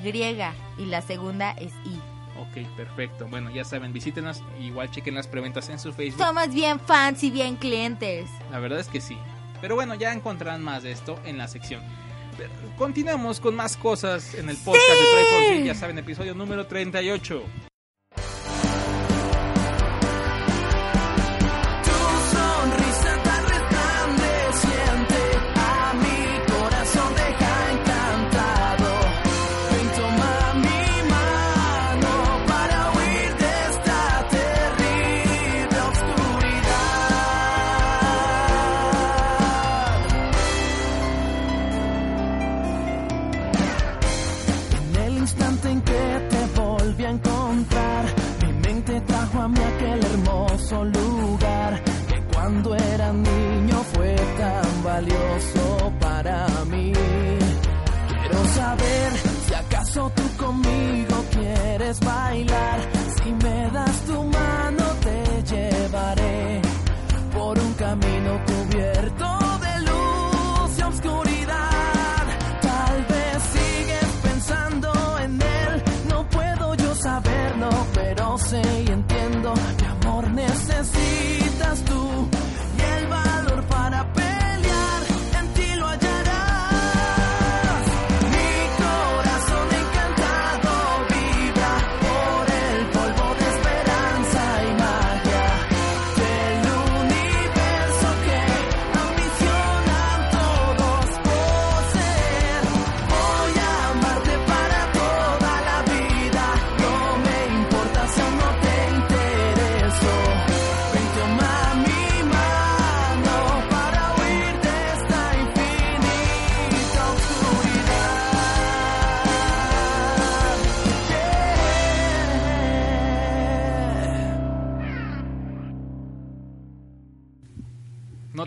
y la segunda es I. ok perfecto bueno ya saben visítenos igual chequen las preventas en su Facebook Somos bien fans y bien clientes. La verdad es que sí. Pero bueno, ya encontrarán más de esto en la sección. Continuamos con más cosas en el podcast de Free, ya saben, episodio número 38.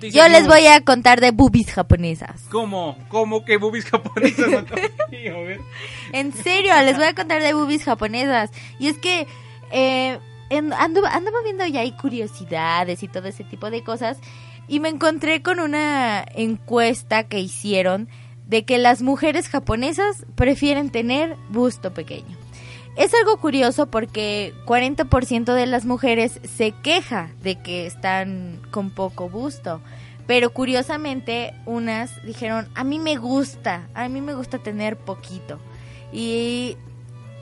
Noticias Yo les voy a contar de boobies japonesas. ¿Cómo? ¿Cómo que boobies japonesas? *laughs* No. En serio, les voy a contar de boobies japonesas. Y es que eh, ando, andaba viendo ya hay curiosidades y todo ese tipo de cosas. Y me encontré con una encuesta que hicieron de que las mujeres japonesas prefieren tener busto pequeño. Es algo curioso porque 40% de las mujeres se queja de que están con poco busto. Pero curiosamente unas dijeron, a mí me gusta, a mí me gusta tener poquito. Y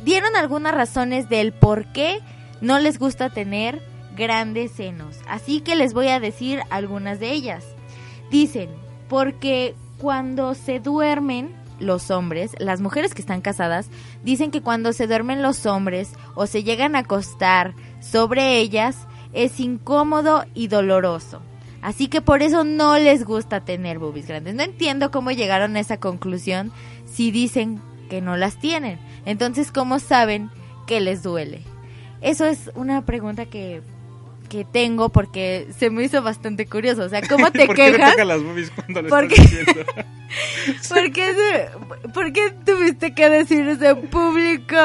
dieron algunas razones del por qué no les gusta tener grandes senos. Así que les voy a decir algunas de ellas. Dicen, porque cuando se duermen los hombres, las mujeres que están casadas, dicen que cuando se duermen los hombres o se llegan a acostar sobre ellas, es incómodo y doloroso. Así que por eso no les gusta tener boobies grandes. No entiendo cómo llegaron a esa conclusión si dicen que no las tienen. Entonces, ¿cómo saben que les duele? Eso es una pregunta que, que tengo porque se me hizo bastante curioso. O sea, ¿cómo *laughs* te ¿Por quejas? las boobies cuando le ¿Por estás qué? ¿Por qué, se- por qué tuviste que decir eso en público?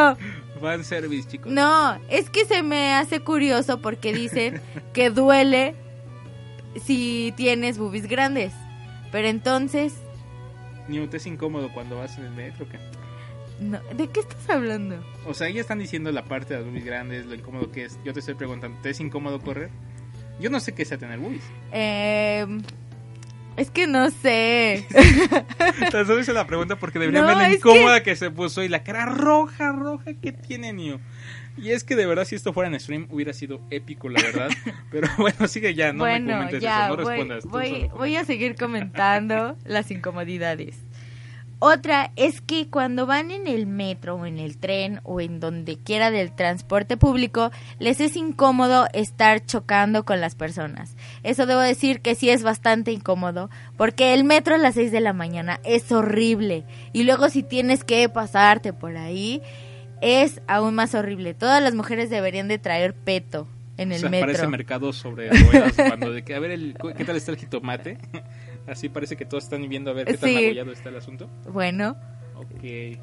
Service, chicos. No, es que se me hace curioso porque dicen que duele si tienes boobies grandes. Pero entonces, Ni te es incómodo cuando vas en el metro. ¿qué? no, ¿de qué estás hablando? O sea, ya están diciendo la parte de las boobies grandes, lo incómodo que es. Yo te estoy preguntando, ¿te es incómodo correr? Yo no sé qué sea tener boobies. Eh, es que no sé. *laughs* Te solo hice la pregunta porque debería No, ver la incómoda que... se puso y la cara roja, roja que tiene Nio. Y es que de verdad, si esto fuera en stream, hubiera sido épico, la verdad. *laughs* Pero bueno, sigue ya, no me comentes ya, eso, no voy, respondas. voy, voy a seguir comentando *laughs* las incomodidades. Otra es que cuando van en el metro o en el tren o en donde quiera del transporte público, les es incómodo estar chocando con las personas. Eso debo decir que sí es bastante incómodo, porque el metro a las 6 de la mañana es horrible. Y luego si tienes que pasarte por ahí, es aún más horrible. Todas las mujeres deberían de traer peto en O el sea, metro. parece mercado sobre ruedas cuando de que a ver el, qué tal está el jitomate. Así parece que todos están viendo a ver qué tan Sí. está el asunto. Bueno, Ok.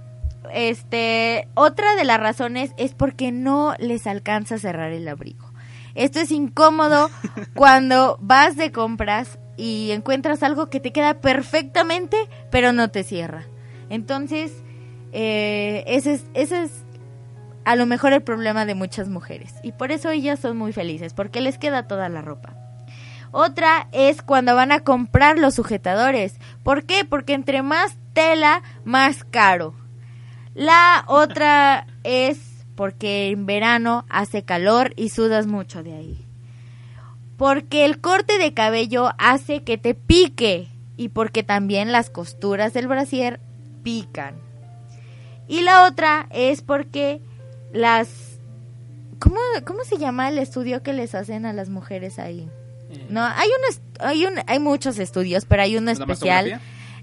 este, otra de las razones es porque no les alcanza a cerrar el abrigo. Esto es incómodo *laughs* cuando vas de compras y encuentras algo que te queda perfectamente, pero no te cierra. Entonces, eh, ese es, ese es a lo mejor el problema de muchas mujeres. Y por eso ellas son muy felices, porque les queda toda la ropa. Otra es cuando van a comprar los sujetadores. ¿Por qué? Porque entre más tela, más caro. La otra es porque en verano hace calor y sudas mucho de ahí. Porque el corte de cabello hace que te pique y porque también las costuras del brasier pican. Y la otra es porque las... ¿Cómo, cómo se llama el estudio que les hacen a las mujeres ahí? Eh, No, hay un, hay un, hay muchos estudios, pero hay uno ¿la especial.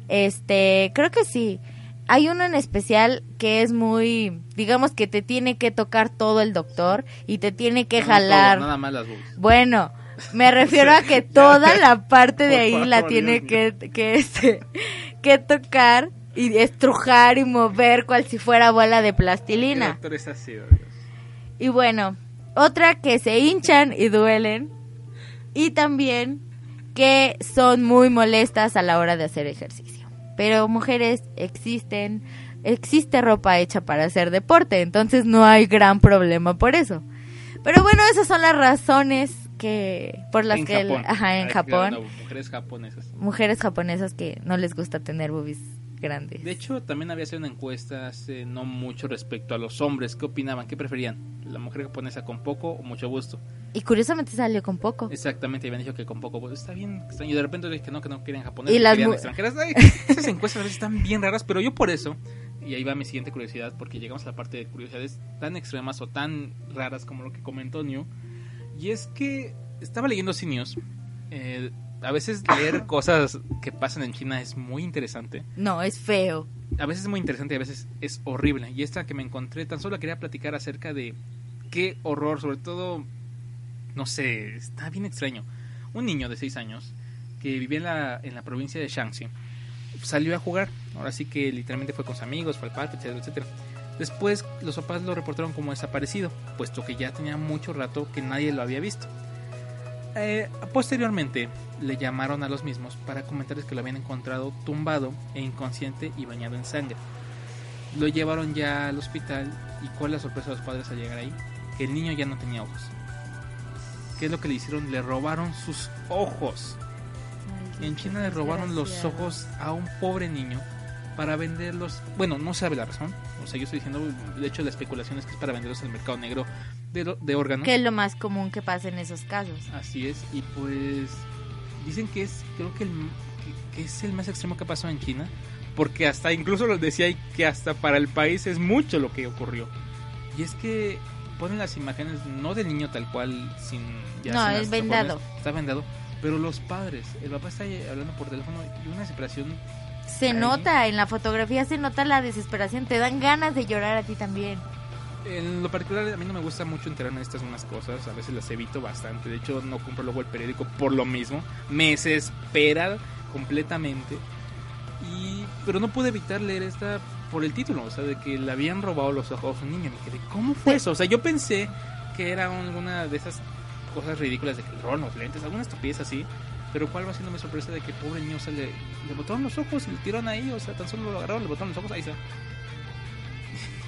Este, creo que sí. Hay uno en especial que es muy, digamos que te tiene que tocar todo el doctor y te tiene que No, todo, jalar. nada más las. Bueno, me *laughs* refiero a que *laughs* toda la parte de ahí la tiene que, que, *laughs* este, que tocar y estrujar y mover cual si fuera bola de ¿Qué plastilina. doctor es así, Dios? Y bueno, otra que se hinchan y duelen. Y también que son muy molestas a la hora de hacer ejercicio. Pero mujeres existen, existe ropa hecha para hacer deporte, entonces no hay gran problema por eso. Pero bueno, esas son las razones que por las en que el- Japón. ajá, en Japón, mujeres japonesas. mujeres japonesas que no les gusta tener boobies grandes. De hecho, también había sido una encuesta hace no mucho respecto a los hombres. ¿Qué opinaban? ¿Qué preferían? ¿La mujer japonesa con poco o mucho gusto? Y curiosamente salió con poco. Exactamente, habían dicho que con poco gusto. Está bien extraño. De repente dije que no, que no querían japonesas, Y que las querían extranjeras. Ay, *laughs* esas encuestas a veces están bien raras, pero yo por eso, y ahí va mi siguiente curiosidad, porque llegamos a la parte de curiosidades tan extremas o tan raras como lo que comentó New. Y es que estaba leyendo News. Eh, a veces leer *laughs* cosas que pasan en China es muy interesante. No, es feo. a veces es muy interesante y a veces es horrible. Y esta que me encontré, tan solo quería platicar acerca de qué horror, sobre todo, no sé, está bien extraño. Un niño de 6 años que vivía en la, en la provincia de Shaanxi salió a jugar. Ahora sí que literalmente fue con sus amigos, fue al patio, etcétera, etcétera. Después los papás lo reportaron como desaparecido, puesto que ya tenía mucho rato que nadie lo había visto. Eh, posteriormente le llamaron a los mismos para comentarles que lo habían encontrado tumbado e inconsciente y bañado en sangre. Lo llevaron ya al hospital y cuál es la sorpresa de los padres al llegar ahí, que el niño ya no tenía ojos. ¿Qué es lo que le hicieron? Le robaron sus ojos. En China le robaron los ojos a un pobre niño para venderlos. Bueno, no sabe la razón. O sea, yo estoy diciendo, de hecho, la especulación es que es para venderlos en el mercado negro de, de órganos. Que es lo más común que pasa en esos casos. Así es, y pues dicen que es, creo que, el, que, que es el más extremo que pasó en China, porque hasta incluso lo decía que hasta para el país es mucho lo que ocurrió. Y es que ponen las imágenes no del niño tal cual, sin ya No, es vendado. está vendado, pero los padres, el papá está hablando por teléfono y una desesperación. Se Ahí. nota, en la fotografía se nota la desesperación, te dan ganas de llorar a ti también. En lo particular a mí no me gusta mucho enterarme de estas unas cosas, a veces las evito bastante, de hecho no compro luego el periódico por lo mismo, me desespera completamente. Y pero no pude evitar leer esta por el título, o sea, de que le habían robado los ojos a un niño, me quedé, ¿cómo fue eso? O sea, yo pensé que era alguna de esas cosas ridículas de que roban los lentes, alguna estupidez así, pero cuál va siendo mi sorpresa de que pobre niño se le, le botaron los ojos y le tiraron ahí, o sea, tan solo lo agarraron, le botaron los ojos, ahí está.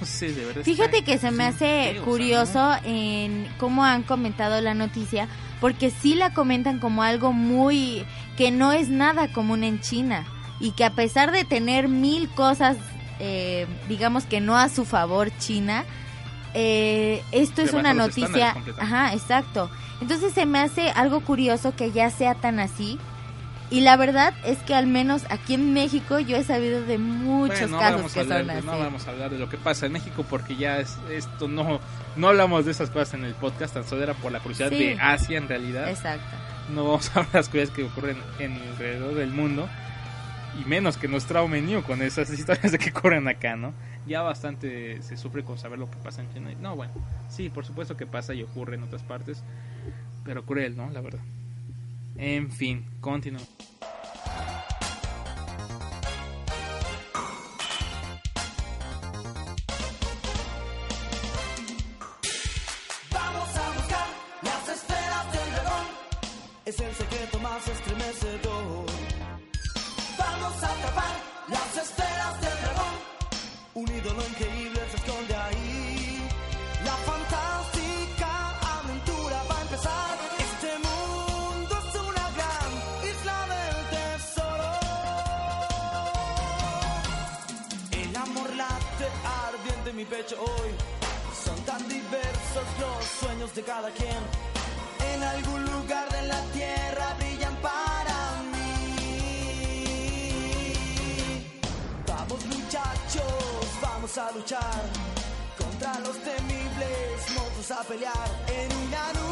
*laughs* No sé, de verdad. Fíjate que se me hace curioso en cómo han comentado la noticia, porque sí la comentan como algo muy que no es nada común en China y que a pesar de tener mil cosas, eh, digamos que no a su favor China, eh, esto es una noticia, ajá, exacto. Entonces se me hace algo curioso que ya sea tan así. Y la verdad es que al menos aquí en México yo he sabido de muchos Bueno, no casos que hablar, son así. no vamos a hablar de lo que pasa en México porque ya es, esto no no hablamos de esas cosas en el podcast, tan solo era por la curiosidad Sí. de Asia en realidad. Exacto. No vamos a hablar de las cosas que ocurren en alrededor del mundo y menos que nos traumen con esas *laughs* historias de que ocurren acá, ¿no? Ya bastante se sufre con saber lo que pasa en China. No, bueno, sí, por supuesto que pasa y ocurre en otras partes, pero cruel, ¿no? La verdad. En fin, continúo. Hoy. Son tan diversos los sueños de cada quien. En algún lugar de la tierra brillan para mí. Vamos muchachos, vamos a luchar contra los temibles monstruos a pelear. En una nube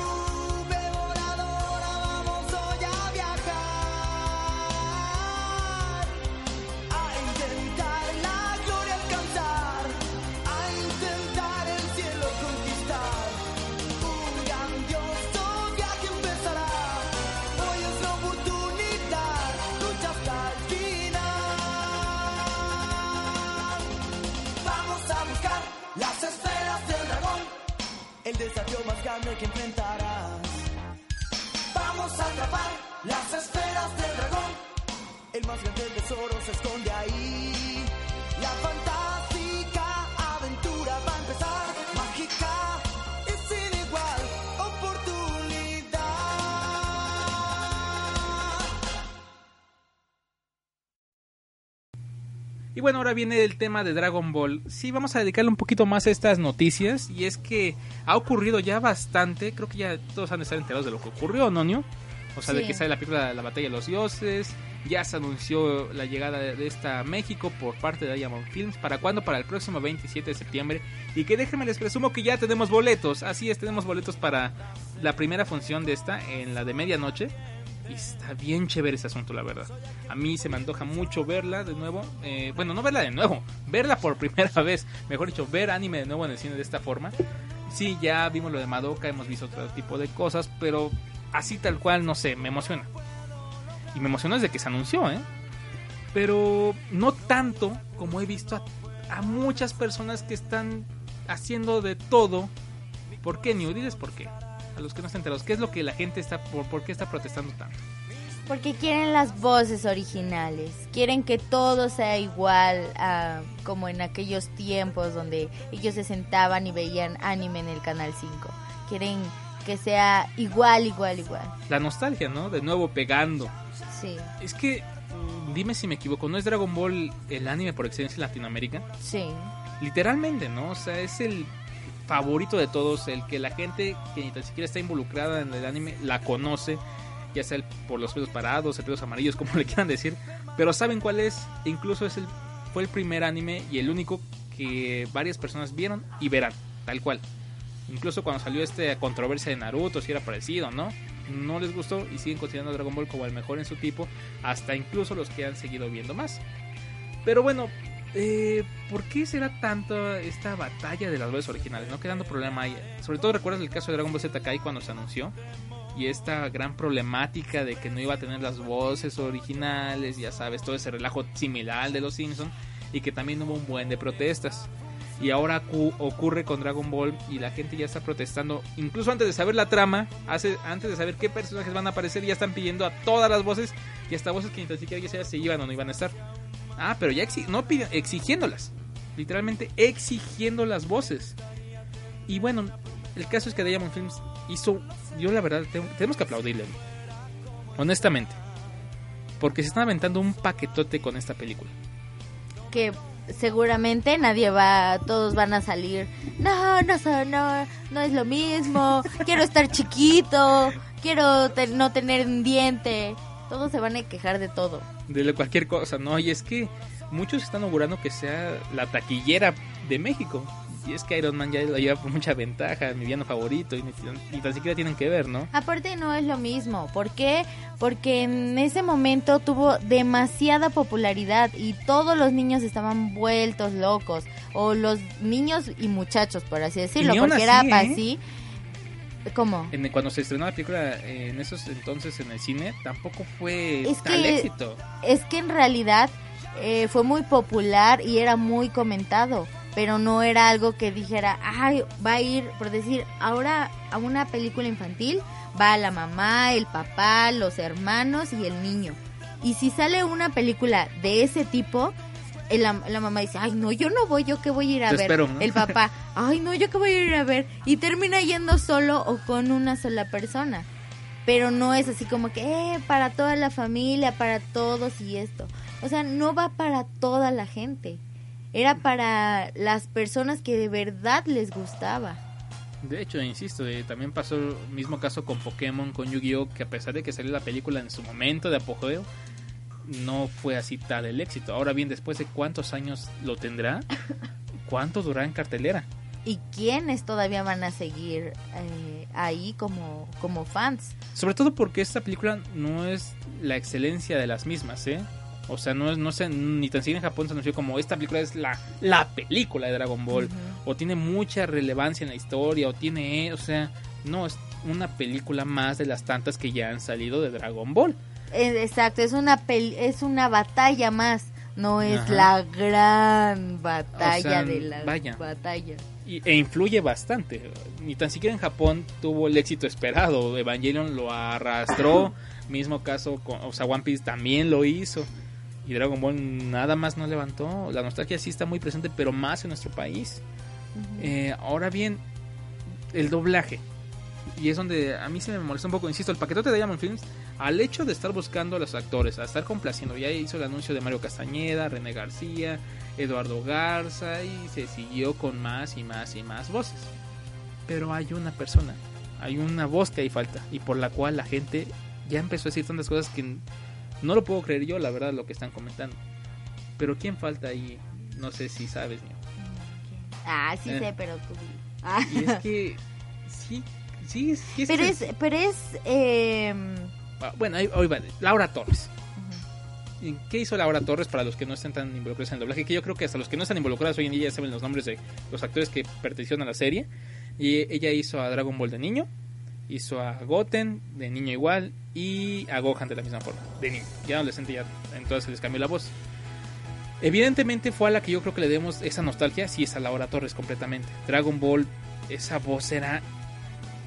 Y bueno, ahora viene el tema de Dragon Ball. Sí, vamos a dedicarle un poquito más a estas noticias. Y es que ha ocurrido ya bastante. Creo que ya todos han de estar enterados de lo que ocurrió, ¿no, Nio? O sea, de que sale la película La Batalla de los Dioses. Ya se anunció la llegada de esta a México por parte de Diamond Films. ¿Para cuándo? Para el próximo 27 de septiembre. Y que déjenme les presumo que ya tenemos boletos. Así es, tenemos boletos para la primera función de esta en la de medianoche. Y está bien chévere ese asunto, la verdad. A mí se me antoja mucho verla de nuevo. Eh, bueno, no verla de nuevo, *laughs* verla por primera *laughs* vez. Mejor dicho, ver anime de nuevo en el cine de esta forma. Sí, ya vimos lo de Madoka, hemos visto otro tipo de cosas, pero así tal cual, no sé, me emociona. Y me emociona desde que se anunció, ¿eh? Pero no tanto como he visto a, muchas personas que están haciendo de todo. ¿Por qué, New? Diles por qué. A los que no están enterados, ¿qué es lo que la gente está, por, por qué está protestando tanto? Porque quieren las voces originales, quieren que todo sea igual a como en aquellos tiempos donde ellos se sentaban y veían anime en el canal 5. Quieren que sea igual, igual, igual. La nostalgia, ¿no? De nuevo pegando. Sí, Es que, mm, dime si me equivoco, ¿no es Dragon Ball el anime por excelencia en Latinoamérica? sí. Literalmente, ¿no? O sea, es el favorito de todos, el que la gente que ni tan siquiera está involucrada en el anime la conoce, ya sea el- por los pelos parados, el pelos amarillos, *laughs* como le quieran decir, pero saben cuál es, incluso es el, fue el primer anime y el único que varias personas vieron y verán, tal cual. Incluso cuando salió esta controversia de Naruto, si era parecido, ¿no? No les gustó y siguen considerando a Dragon Ball como el mejor en su tipo, hasta incluso los que han seguido viendo más. Pero bueno, eh, ¿por qué será tanto esta batalla de las voces originales? No quedando problema ahí. Sobre todo recuerdas el caso de Dragon Ball Z Kai cuando se anunció. Y esta gran problemática de que no iba a tener las voces originales, ya sabes, todo ese relajo similar de los Simpsons. Y que también hubo un buen de protestas. Y ahora cu- ocurre con Dragon Ball y la gente ya está protestando. Incluso antes de saber la trama, hace, antes de saber qué personajes van a aparecer, ya están pidiendo a todas las voces. Y hasta voces que ni tan siquiera si iban o no iban a estar. Ah, pero ya exi- no exigiéndolas. Literalmente exigiendo las voces. Y bueno, el caso es que Diamond Films hizo. Yo la verdad, tenemos que aplaudirle. Honestamente. Porque se están aventando un paquetote con esta película. que seguramente nadie va, todos van a salir. No, no, no, no es lo mismo. Quiero estar chiquito. Quiero no tener un diente. Todos se van a quejar de todo. De cualquier cosa, ¿no? Y es que muchos están augurando que sea la taquillera de México. Y es que Iron Man ya la lleva por mucha ventaja, mi villano favorito, y ni, tan siquiera tienen que ver, ¿no? Aparte no es lo mismo. ¿Por qué? Porque en ese momento tuvo demasiada popularidad y todos los niños estaban vueltos locos. O los niños y muchachos, por así decirlo. Porque era así, ¿eh? ¿Cómo? En- cuando se estrenó la película eh, en esos entonces en el cine, tampoco fue Es tal que- éxito. Es que en realidad eh, fue muy popular y era muy comentado, pero no era algo que dijera, ay, va a ir, por decir, ahora a una película infantil va la mamá, el papá, los hermanos y el niño. Y si sale una película de ese tipo, la, la mamá dice, ay, no, yo no voy, yo que voy a ir a Te ver. espero, ¿no? El papá, *laughs* ay, no, yo que voy a ir a ver. Y termina yendo solo o con una sola persona pero no es así como que eh, para toda la familia, para todos y esto. O sea, no va para toda la gente. Era para las personas que de verdad les gustaba. De hecho, insisto, eh, también pasó el mismo caso con Pokémon, con Yu-Gi-Oh, que a pesar de que salió la película en su momento de apogeo, no fue así tal el éxito. Ahora bien, después de cuántos años lo tendrá, cuánto durará en cartelera. ¿Y quiénes todavía van a seguir eh, ahí como, como fans? Sobre todo porque esta película no es la excelencia de las mismas, ¿eh? O sea, no es, no sé, ni tan siquiera en Japón se anunció como esta película es la, la película de Dragon Ball. O tiene mucha relevancia en la historia, o tiene, o sea, no, es una película más de las tantas que ya han salido de Dragon Ball. Eh, Exacto, es una pel- es una batalla más, no es Ajá. la gran batalla O sea, de las vaya. batallas. Y, e influye bastante. Ni tan siquiera en Japón tuvo el éxito esperado. Evangelion lo arrastró. *laughs* Mismo caso, con, o sea, One Piece también lo hizo. Y Dragon Ball nada más no levantó. La nostalgia sí está muy presente, pero más en nuestro país. Eh, ahora bien, el doblaje. Y es donde a mí se me molesta un poco. Insisto, el paquetote de Diamond Films, al hecho de estar buscando a los actores, a estar complaciendo, ya hizo el anuncio de Mario Castañeda, René García, Eduardo Garza, y se siguió con más y más y más voces. Pero hay una persona, hay una voz que hay falta, y por la cual la gente ya empezó a decir tantas cosas que no lo puedo creer yo, la verdad, lo que están comentando. Pero ¿quién falta ahí? No sé si sabes, mío. Ah, sí Eh. sé, pero tú. Ah. Y es que sí, sí, Pero es, pero es, eh, Ah, Bueno, ahí, ahí va. Laura Torres. ¿Y ¿Qué hizo Laura Torres para los que no estén tan involucrados en el doblaje? Que yo creo que hasta los que no están involucrados hoy en día ya saben los nombres de los actores que pertenecieron a la serie. Y ella hizo a Dragon Ball de niño, hizo a Goten de niño igual y a Gohan de la misma forma, de niño. Ya adolescente ya entonces se les cambió la voz. Evidentemente fue a la que yo creo que le demos esa nostalgia, sí es a Laura Torres completamente. Dragon Ball, esa voz era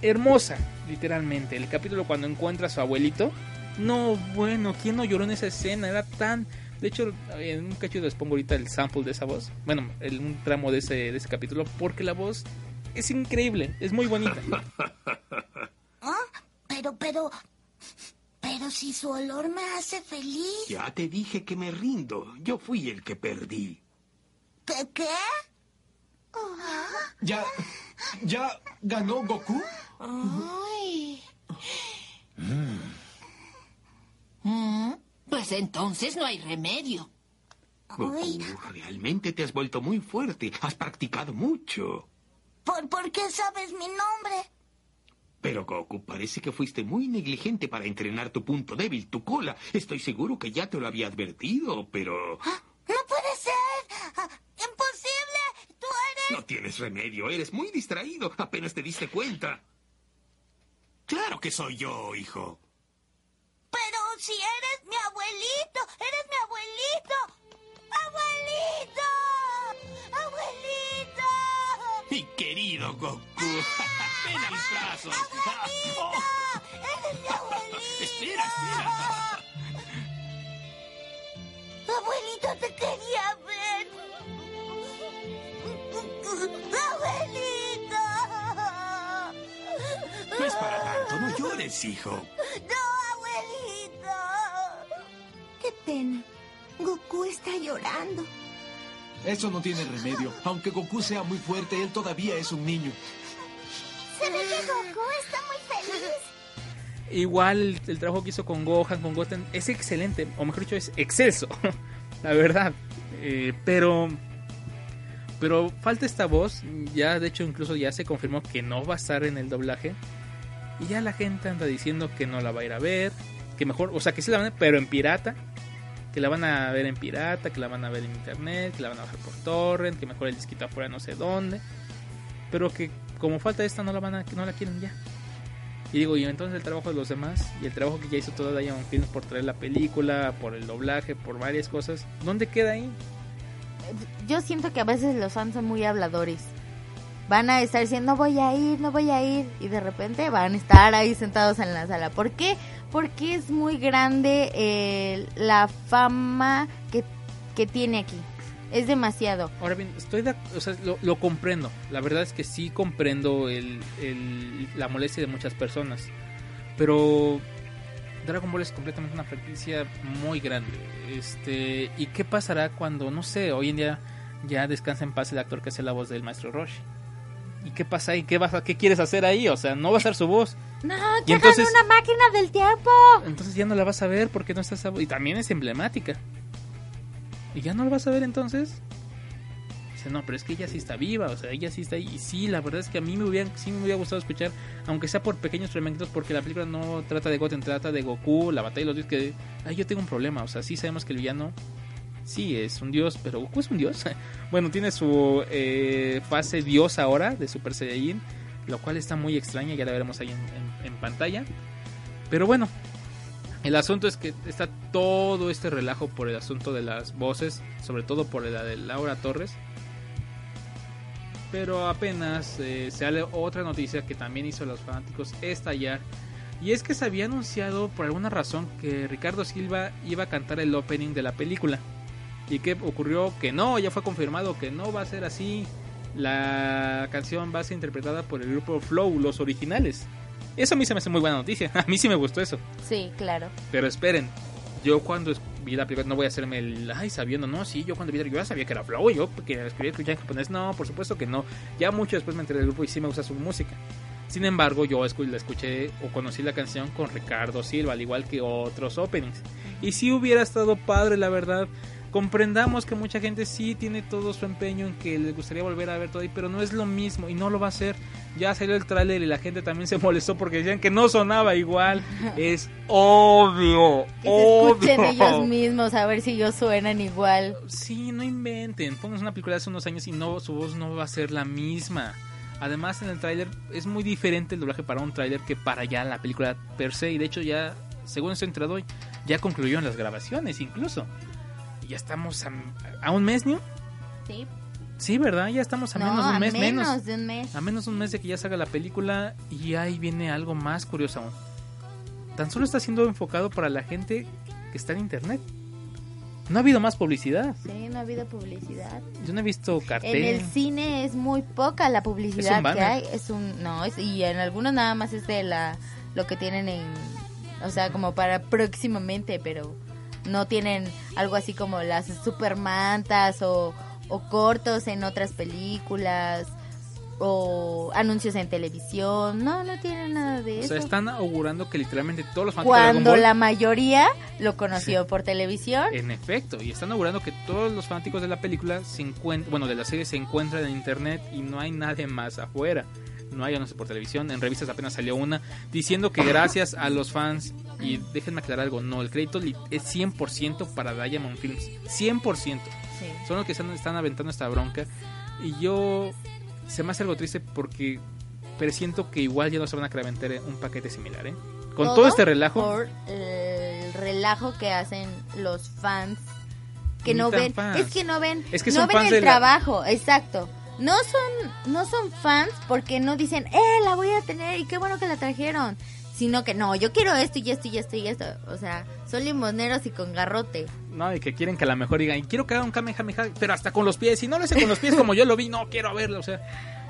hermosa, literalmente. El capítulo cuando encuentra a su abuelito. No, bueno, ¿quién no lloró en esa escena? Era tan... De hecho, en un cacho les pongo ahorita el sample de esa voz. Bueno, el- un tramo de ese, de ese capítulo. Porque la voz es increíble, es muy bonita. *laughs* ¿Ah? Pero, pero, pero si su olor me hace feliz. Ya te dije que me rindo. Yo fui el que perdí. ¿Qué? qué? Ya. ¿Ya ganó Goku? Ay. Mm, Pues entonces no hay remedio. Goku, realmente te has vuelto muy fuerte. Has practicado mucho. ¿Por, ¿Por qué sabes mi nombre? Pero Goku, parece que fuiste muy negligente para entrenar tu punto débil, tu cola. Estoy seguro que ya te lo había advertido, pero... No puede ser. Ah, Imposible. Tú eres... No tienes remedio, eres muy distraído. Apenas te diste cuenta. Claro que soy yo, hijo. Pero si eres mi abuelito. Eres mi abuelito. Abuelito. Abuelito. Mi querido Goku. *laughs* Ven a mis brazos. Oh, *laughs* Eres mi abuelito. espera, espera. Abuelito, te quería ver. Abuelito. No es para tanto, no llores, hijo. No, abuelito. Qué pena. Goku está llorando. Eso no tiene remedio. Aunque Goku sea muy fuerte, él todavía es un niño. Se ve que Goku está muy feliz. Igual el, el trabajo que hizo con Gohan, con Goten, es excelente, o mejor dicho, es exceso, *laughs* la verdad. Eh, pero, pero falta esta voz, ya de hecho incluso ya se confirmó que no va a estar en el doblaje. Y ya la gente anda diciendo que no la va a ir a ver, que mejor, o sea, que sí la van a ver, pero en pirata. Que la van a ver en pirata, que la van a ver en internet, que la van a bajar por torrent, que mejor el disquito afuera no sé dónde. Pero que como falta esta no la van a, que no la quieren ya. Y digo, y entonces el trabajo de los demás y el trabajo que ya hizo toda Diamond Films por traer la película, por el doblaje, por varias cosas, ¿dónde queda ahí? Yo siento que a veces los fans son muy habladores. Van a estar diciendo, no voy a ir, no voy a ir. Y de repente van a estar ahí sentados en la sala. ¿Por qué? Porque es muy grande eh, la fama que, que tiene aquí. Es demasiado. Ahora bien, estoy de, o sea, lo, comprendo. La verdad es que sí comprendo el- la molestia de muchas personas. Pero Dragon Ball es completamente una franquicia muy grande. Este, ¿y qué pasará cuando, no sé, hoy en día ya descansa en paz el actor que hace la voz del maestro Roshi? ¿Y qué pasa ahí? ¿Qué vas a, qué quieres hacer ahí? O sea, no va a ser su voz. No, Y que entonces- hagan una máquina del tiempo. Entonces ya no la vas a ver porque no está esa voz. Y también es emblemática. ¿Y ya no la vas a ver entonces? Dice, no, pero es que ella sí está viva, o sea, ella sí está ahí. Y sí, la verdad es que a mí me hubiera, sí me hubiera gustado escuchar, aunque sea por pequeños fragmentos, porque la película no trata de Goten, trata de Goku, la batalla de los dioses, que ahí yo tengo un problema, o sea, sí sabemos que el villano sí es un dios, pero Goku es un dios. *laughs* bueno, tiene su eh, fase dios ahora, de Super Saiyajin, lo cual está muy extraña, ya la veremos ahí en, en- en pantalla. Pero bueno, el asunto es que está todo este relajo por el asunto de las voces, sobre todo por la de Laura Torres. Pero apenas eh, sale otra noticia que también hizo a los fanáticos estallar. Y es que se había anunciado por alguna razón que Ricardo Silva iba a cantar el opening de la película. ¿Y qué ocurrió? Que no, ya fue confirmado que no va a ser así. La canción va a ser interpretada por el grupo Flow, los originales. Eso a mí se me hace muy buena noticia. *laughs* A mí sí me gustó eso. Sí, claro. Pero esperen, yo cuando vi la película no voy a hacerme el ay sabiendo, no, sí, yo cuando vi la yo ya sabía que era Flow, yo que escribía escuchar en japonés, no, por supuesto que no. Ya mucho después me enteré del grupo y sí me gusta su música. Sin embargo, yo la escuché o conocí la canción con Ricardo Silva, al igual que otros openings. Y si hubiera estado padre, la verdad. Comprendamos que mucha gente sí tiene todo su empeño en que les gustaría volver a ver todo ahí, pero no es lo mismo y no lo va a hacer. Ya salió el tráiler y la gente también se *laughs* molestó porque decían que no sonaba igual. *laughs* Es obvio, Que se obvio. escuchen ellos mismos a ver si ellos suenan igual. Sí, no inventen. Pónganse una película hace unos años y no, su voz no va a ser la misma. Además, en el tráiler es muy diferente el doblaje para un tráiler que para ya la película per se. Y de hecho, ya, según estoy entrado hoy, ya concluyeron las grabaciones incluso. Ya estamos a, a un mes, ¿no? Sí. Sí, ¿verdad? Ya estamos a no, menos de un a mes, menos, menos. de un mes. A menos de un mes de que ya salga la película y ahí viene algo más curioso aún. Tan solo está siendo enfocado para la gente que está en internet. No ha habido más publicidad. Sí, no ha habido publicidad. Yo no he visto cartel. En el cine es muy poca la publicidad que hay. Es un, no, es, y en algunos nada más es de la, lo que tienen en, o sea, como para próximamente, pero no tienen algo así como las supermantas o, o cortos en otras películas. o anuncios en televisión. No, no tiene nada de O eso. sea, están augurando que literalmente todos los fanáticos de Dragon Cuando Ball la mayoría lo conoció por televisión. En efecto, y están augurando que todos los fanáticos de la película se encuentran, bueno, de la serie se encuentran en internet y no hay nadie más afuera. No hay anuncios por televisión, en revistas apenas salió una diciendo que gracias a los fans, y déjenme aclarar algo, no, el crédito es 100% para Diamond Films, 100%. Sí. Son los que están, están aventando esta bronca y yo se me hace algo triste porque presiento que igual ya no se van a querer aventar un paquete similar, ¿eh? Con todo, este relajo, Por el relajo que hacen los fans que Ni no ven. fans. Es que no ven, Es que no ven el la- trabajo, exacto. No son, no son fans porque no dicen, eh, la voy a tener y qué bueno que la trajeron. Sino que no, yo quiero esto y esto y esto y esto. O sea, son limoneros y con garrote. No, y que quieren que a lo mejor digan, "Y quiero que haga un Kamehameha, pero hasta con los pies. Y no lo hace con los pies como yo lo vi, no quiero verlo. O sea,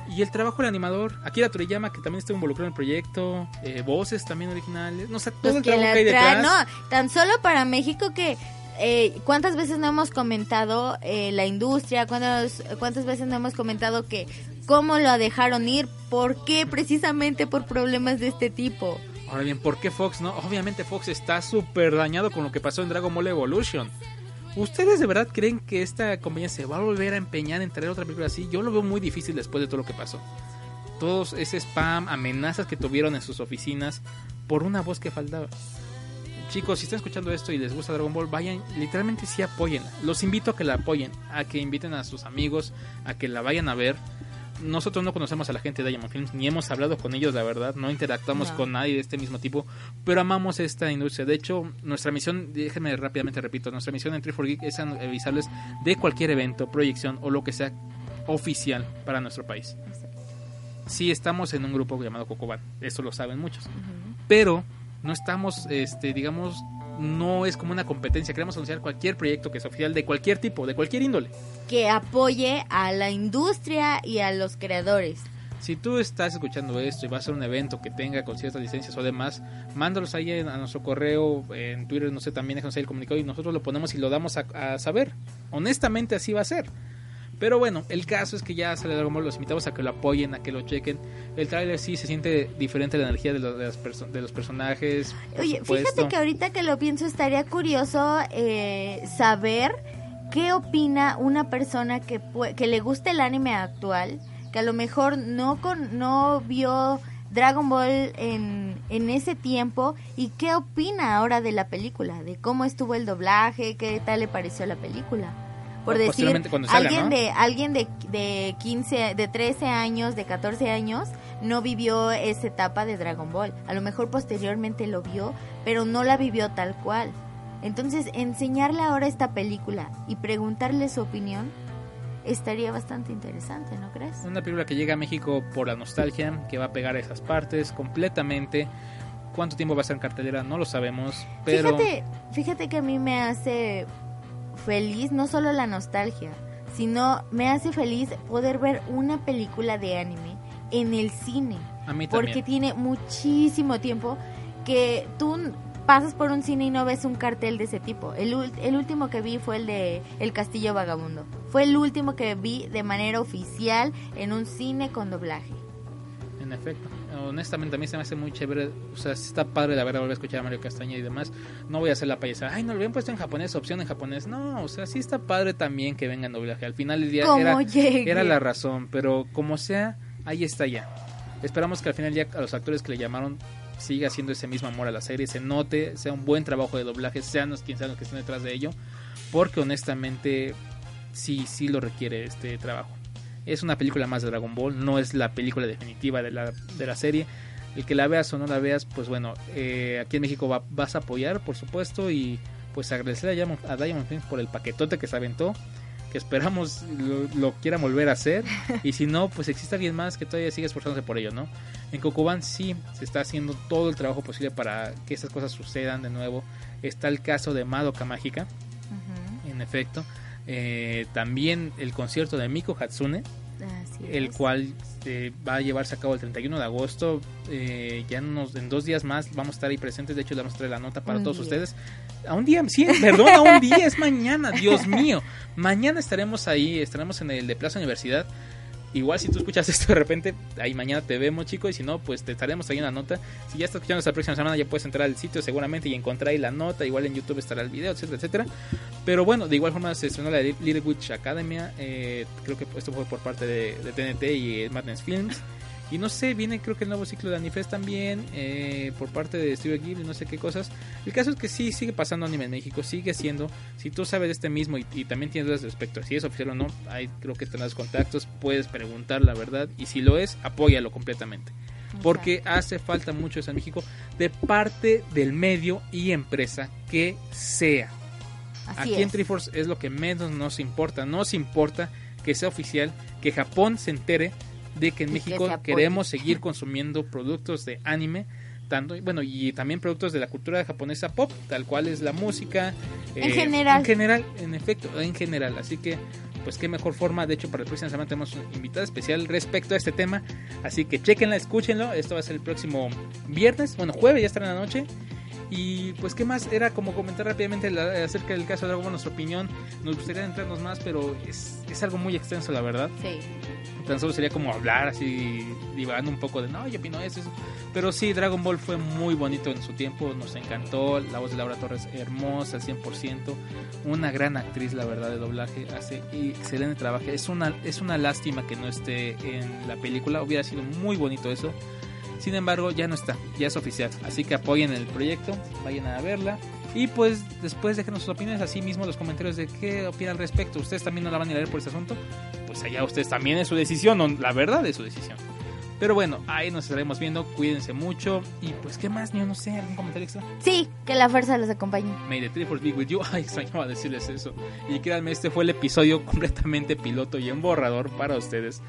y el trabajo del animador, Akira Toriyama, que también está involucrado en el proyecto, eh, voces también originales, no sé, todo Los el que trabajo que hay detrás. no, tan solo para México que eh, cuántas veces no hemos comentado eh, la industria, cuántas cuántas veces no hemos comentado que cómo lo dejaron ir, por qué precisamente por problemas de este tipo. Ahora bien, ¿por qué Fox no? Obviamente Fox está súper dañado con lo que pasó en Dragon Ball Evolution. ¿Ustedes de verdad creen que esta compañía se va a volver a empeñar en traer otra película así? Yo lo veo muy difícil después de todo lo que pasó. Todos ese spam, amenazas que tuvieron en sus oficinas por una voz que faltaba. Chicos, si están escuchando esto y les gusta Dragon Ball, vayan, literalmente sí apoyen. Los invito a que la apoyen, a que inviten a sus amigos, a que la vayan a ver. Nosotros no conocemos a la gente de Diamond Films, ni hemos hablado con ellos, la verdad, no interactuamos No. con nadie de este mismo tipo, pero amamos esta industria. De hecho, nuestra misión, déjenme rápidamente repito, nuestra misión en 3 Geek es avisarles de cualquier evento, proyección o lo que sea oficial para nuestro país. Sí estamos en un grupo llamado Cocoban, eso lo saben muchos, pero no estamos, este, digamos, no es como una competencia, queremos anunciar cualquier proyecto que es oficial de cualquier tipo, de cualquier índole. Que apoye a la industria y a los creadores. Si tú estás escuchando esto y vas a hacer un evento que tenga con ciertas licencias o demás, mándalos ahí a nuestro correo, en Twitter, no sé, también déjanos ahí el comunicado y nosotros lo ponemos y lo damos a, a saber. Honestamente así va a ser. Pero bueno, el caso es que ya sale Dragon Ball, los invitamos a que lo apoyen, a que lo chequen. El tráiler sí se siente diferente la energía de, los- de las de los personajes. Oye, supuesto. fíjate que ahorita que lo pienso estaría curioso eh, saber qué opina una persona que, que le guste el anime actual, que a lo mejor no, con, no vio Dragon Ball en, en ese tiempo y qué opina ahora de la película, de cómo estuvo el doblaje, qué tal le pareció la película. Por O decir, salga, alguien ¿no? de alguien de, de 15, de 13 años, de 14 años, no vivió esa etapa de Dragon Ball. A lo mejor posteriormente lo vio, pero no la vivió tal cual. Entonces, enseñarle ahora esta película y preguntarle su opinión estaría bastante interesante, ¿no crees? Una película que llega a México por la nostalgia, que va a pegar a esas partes completamente. ¿Cuánto tiempo va a estar en cartelera? No lo sabemos, pero... Fíjate, fíjate que a mí me hace feliz no solo la nostalgia, sino me hace feliz poder ver una película de anime en el cine. A mí Porque tiene muchísimo tiempo que tú pasas por un cine y no ves un cartel de ese tipo. El, el último que vi fue el de El Castillo Vagabundo. Fue el último que vi de manera oficial en un cine con doblaje. En efecto. Honestamente, a mí se me hace muy chévere. O sea, está padre la verdad volver a escuchar a Mario Castaña y demás. No voy a hacer la payasada. Ay, no lo habían puesto en japonés, opción en japonés. No, o sea, sí está padre también que venga en doblaje. Al final del día era, era la razón. Pero como sea, ahí está ya. Esperamos que al final ya a los actores que le llamaron siga haciendo ese mismo amor a la serie, se note, sea un buen trabajo de doblaje, sean los quien sean los que estén detrás de ello, porque honestamente sí, sí lo requiere este trabajo. Es una película más de Dragon Ball, no es la película definitiva de la, de la serie. El que la veas o no la veas, pues bueno, eh, aquí en México va- vas a apoyar, por supuesto, y pues agradecer a Diamond, a Diamond Films por el paquetote que se aventó, que esperamos lo, lo quiera volver a hacer, *laughs* y si no, pues existe alguien más que todavía sigue esforzándose por ello, ¿no? En Cocoban sí se está haciendo todo el trabajo posible para que estas cosas sucedan de nuevo. Está el caso de Madoka Mágica, en efecto. Eh, también el concierto de Miko Hatsune, Así el es. cual eh, va a llevarse a cabo el 31 de agosto. Eh, ya en, unos- en dos días más vamos a estar ahí presentes. De hecho, le vamos a traer la nota para Un todos día. ustedes. A un día, sí, perdón, a un día, es mañana, Dios mío. Mañana estaremos ahí, estaremos en el de Plaza Universidad. Igual si tú escuchas *laughs* esto de repente, ahí mañana te vemos, chico, y si no, pues te estaremos ahí una nota. Si ya estás escuchando esta próxima semana, ya puedes entrar al sitio seguramente y encontrar ahí la nota. Igual en YouTube estará el video, etcétera, etcétera. Pero bueno, de igual forma se estrenó la Little Witch Academia. eh, creo que esto fue por parte de, de TNT y Madness Films. Y no sé, viene creo que el nuevo ciclo de Anifest también, eh, por parte de Studio Ghibli, no sé qué cosas. El caso es que sí, sigue pasando anime en México, sigue siendo. Si tú sabes de este mismo y, y también tienes dudas respecto a si es oficial o no, ahí creo que tendrás contactos, puedes preguntar la verdad. Y si lo es, apóyalo completamente. Porque hace falta mucho eso en México de parte del medio y empresa que sea. Así Aquí en. Triforce es lo que menos nos importa. Nos importa que sea oficial, que Japón se entere de que en Y México queremos *laughs* seguir consumiendo productos de anime. Tanto, bueno, y también productos de la cultura japonesa pop, tal cual es la música. eh, En general. En general, en efecto, en general. Así que, pues qué mejor forma. De hecho, para la próxima semana tenemos un invitado especial respecto a este tema. Así que chequenla, escúchenlo. Esto va a ser el próximo viernes, bueno, jueves, ya estará en la noche. Y pues, ¿qué más? Era como comentar rápidamente la- acerca del caso de Dragon Ball, nuestra opinión. Nos gustaría entrarnos más, pero es, es algo muy extenso, la verdad. Sí. Tan solo sería como hablar así, divagando un poco de, no, yo opino eso, eso". Pero sí, Dragon Ball fue muy bonito en su tiempo, nos encantó. La voz de Laura Torres, hermosa al 100%. Una gran actriz, la verdad, de doblaje. Hace excelente trabajo. Es una, es una lástima que no esté en la película. Hubiera sido muy bonito eso. Sin embargo, ya no está, ya es oficial. Así que apoyen el proyecto, vayan a verla. Y pues después déjenos sus opiniones, así mismo los comentarios de qué opinan al respecto. ¿Ustedes también no la van a ir a ver por este asunto? Pues allá ustedes también es su decisión, o la verdad es su decisión. Pero bueno, ahí nos estaremos viendo, cuídense mucho. Y pues, ¿qué más? Yo no sé, ¿algún comentario extra? Sí, que la fuerza los acompañe. May the Triforce be with you. *laughs* Ay, extrañaba decirles eso. Y créanme, este fue el episodio completamente piloto y en borrador para ustedes.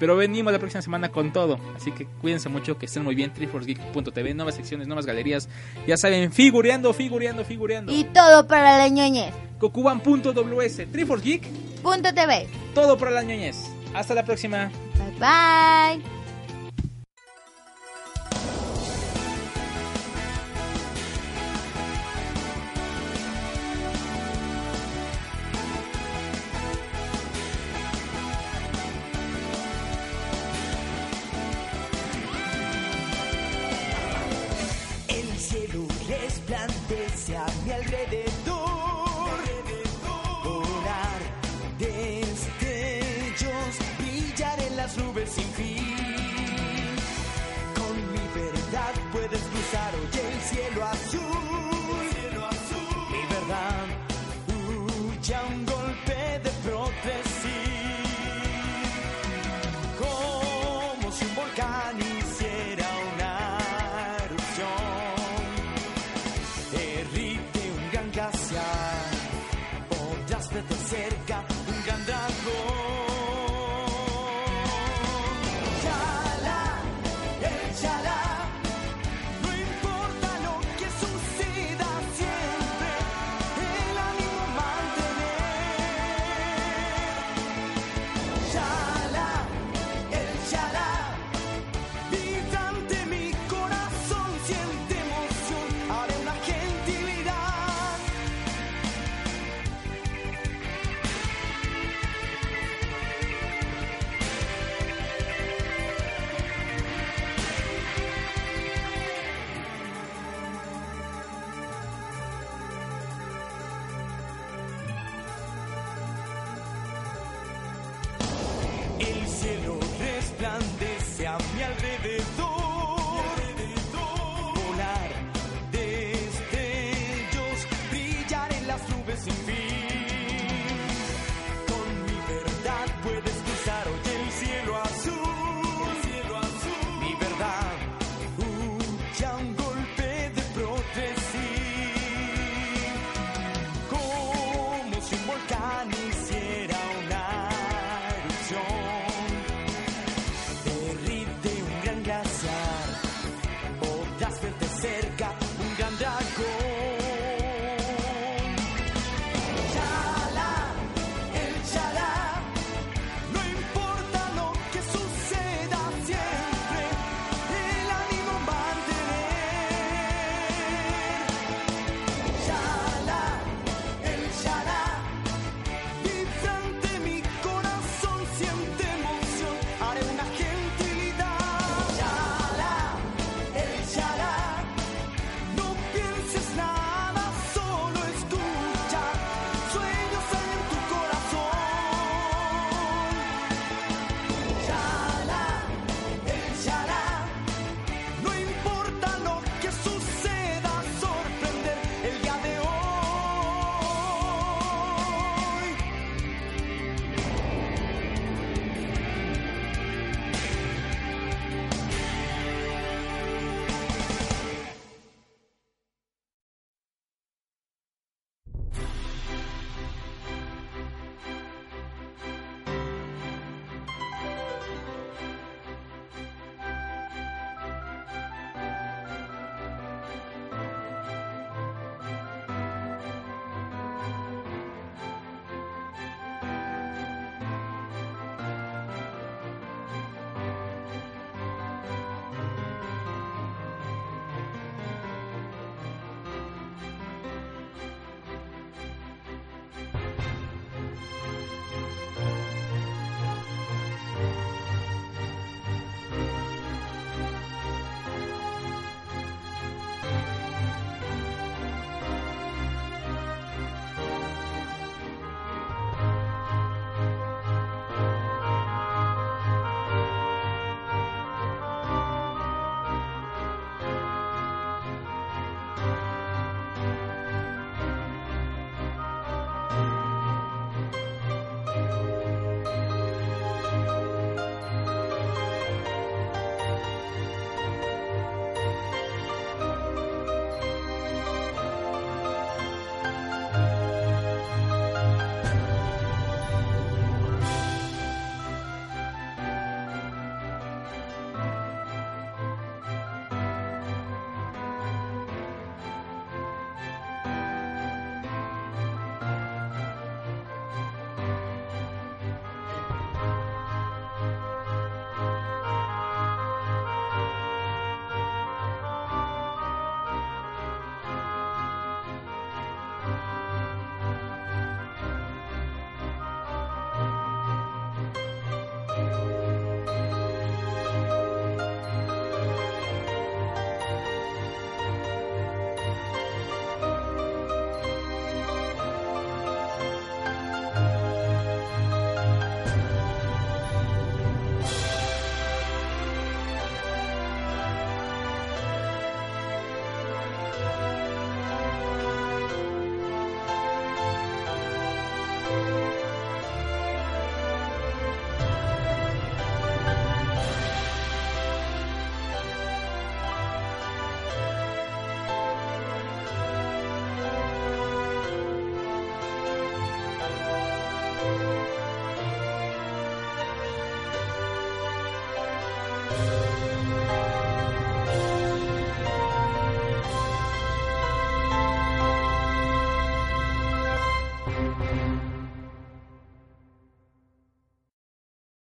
Pero venimos la próxima semana con todo. Así que cuídense mucho, que estén muy bien. TriforceGeek.tv, nuevas secciones, nuevas galerías. Ya saben, figureando, figureando, figureando. Y todo para la ñoñez. Gokuban.ws, Triforce Geek, Punto TV. todo para la ñoñez. Hasta la próxima. Bye bye.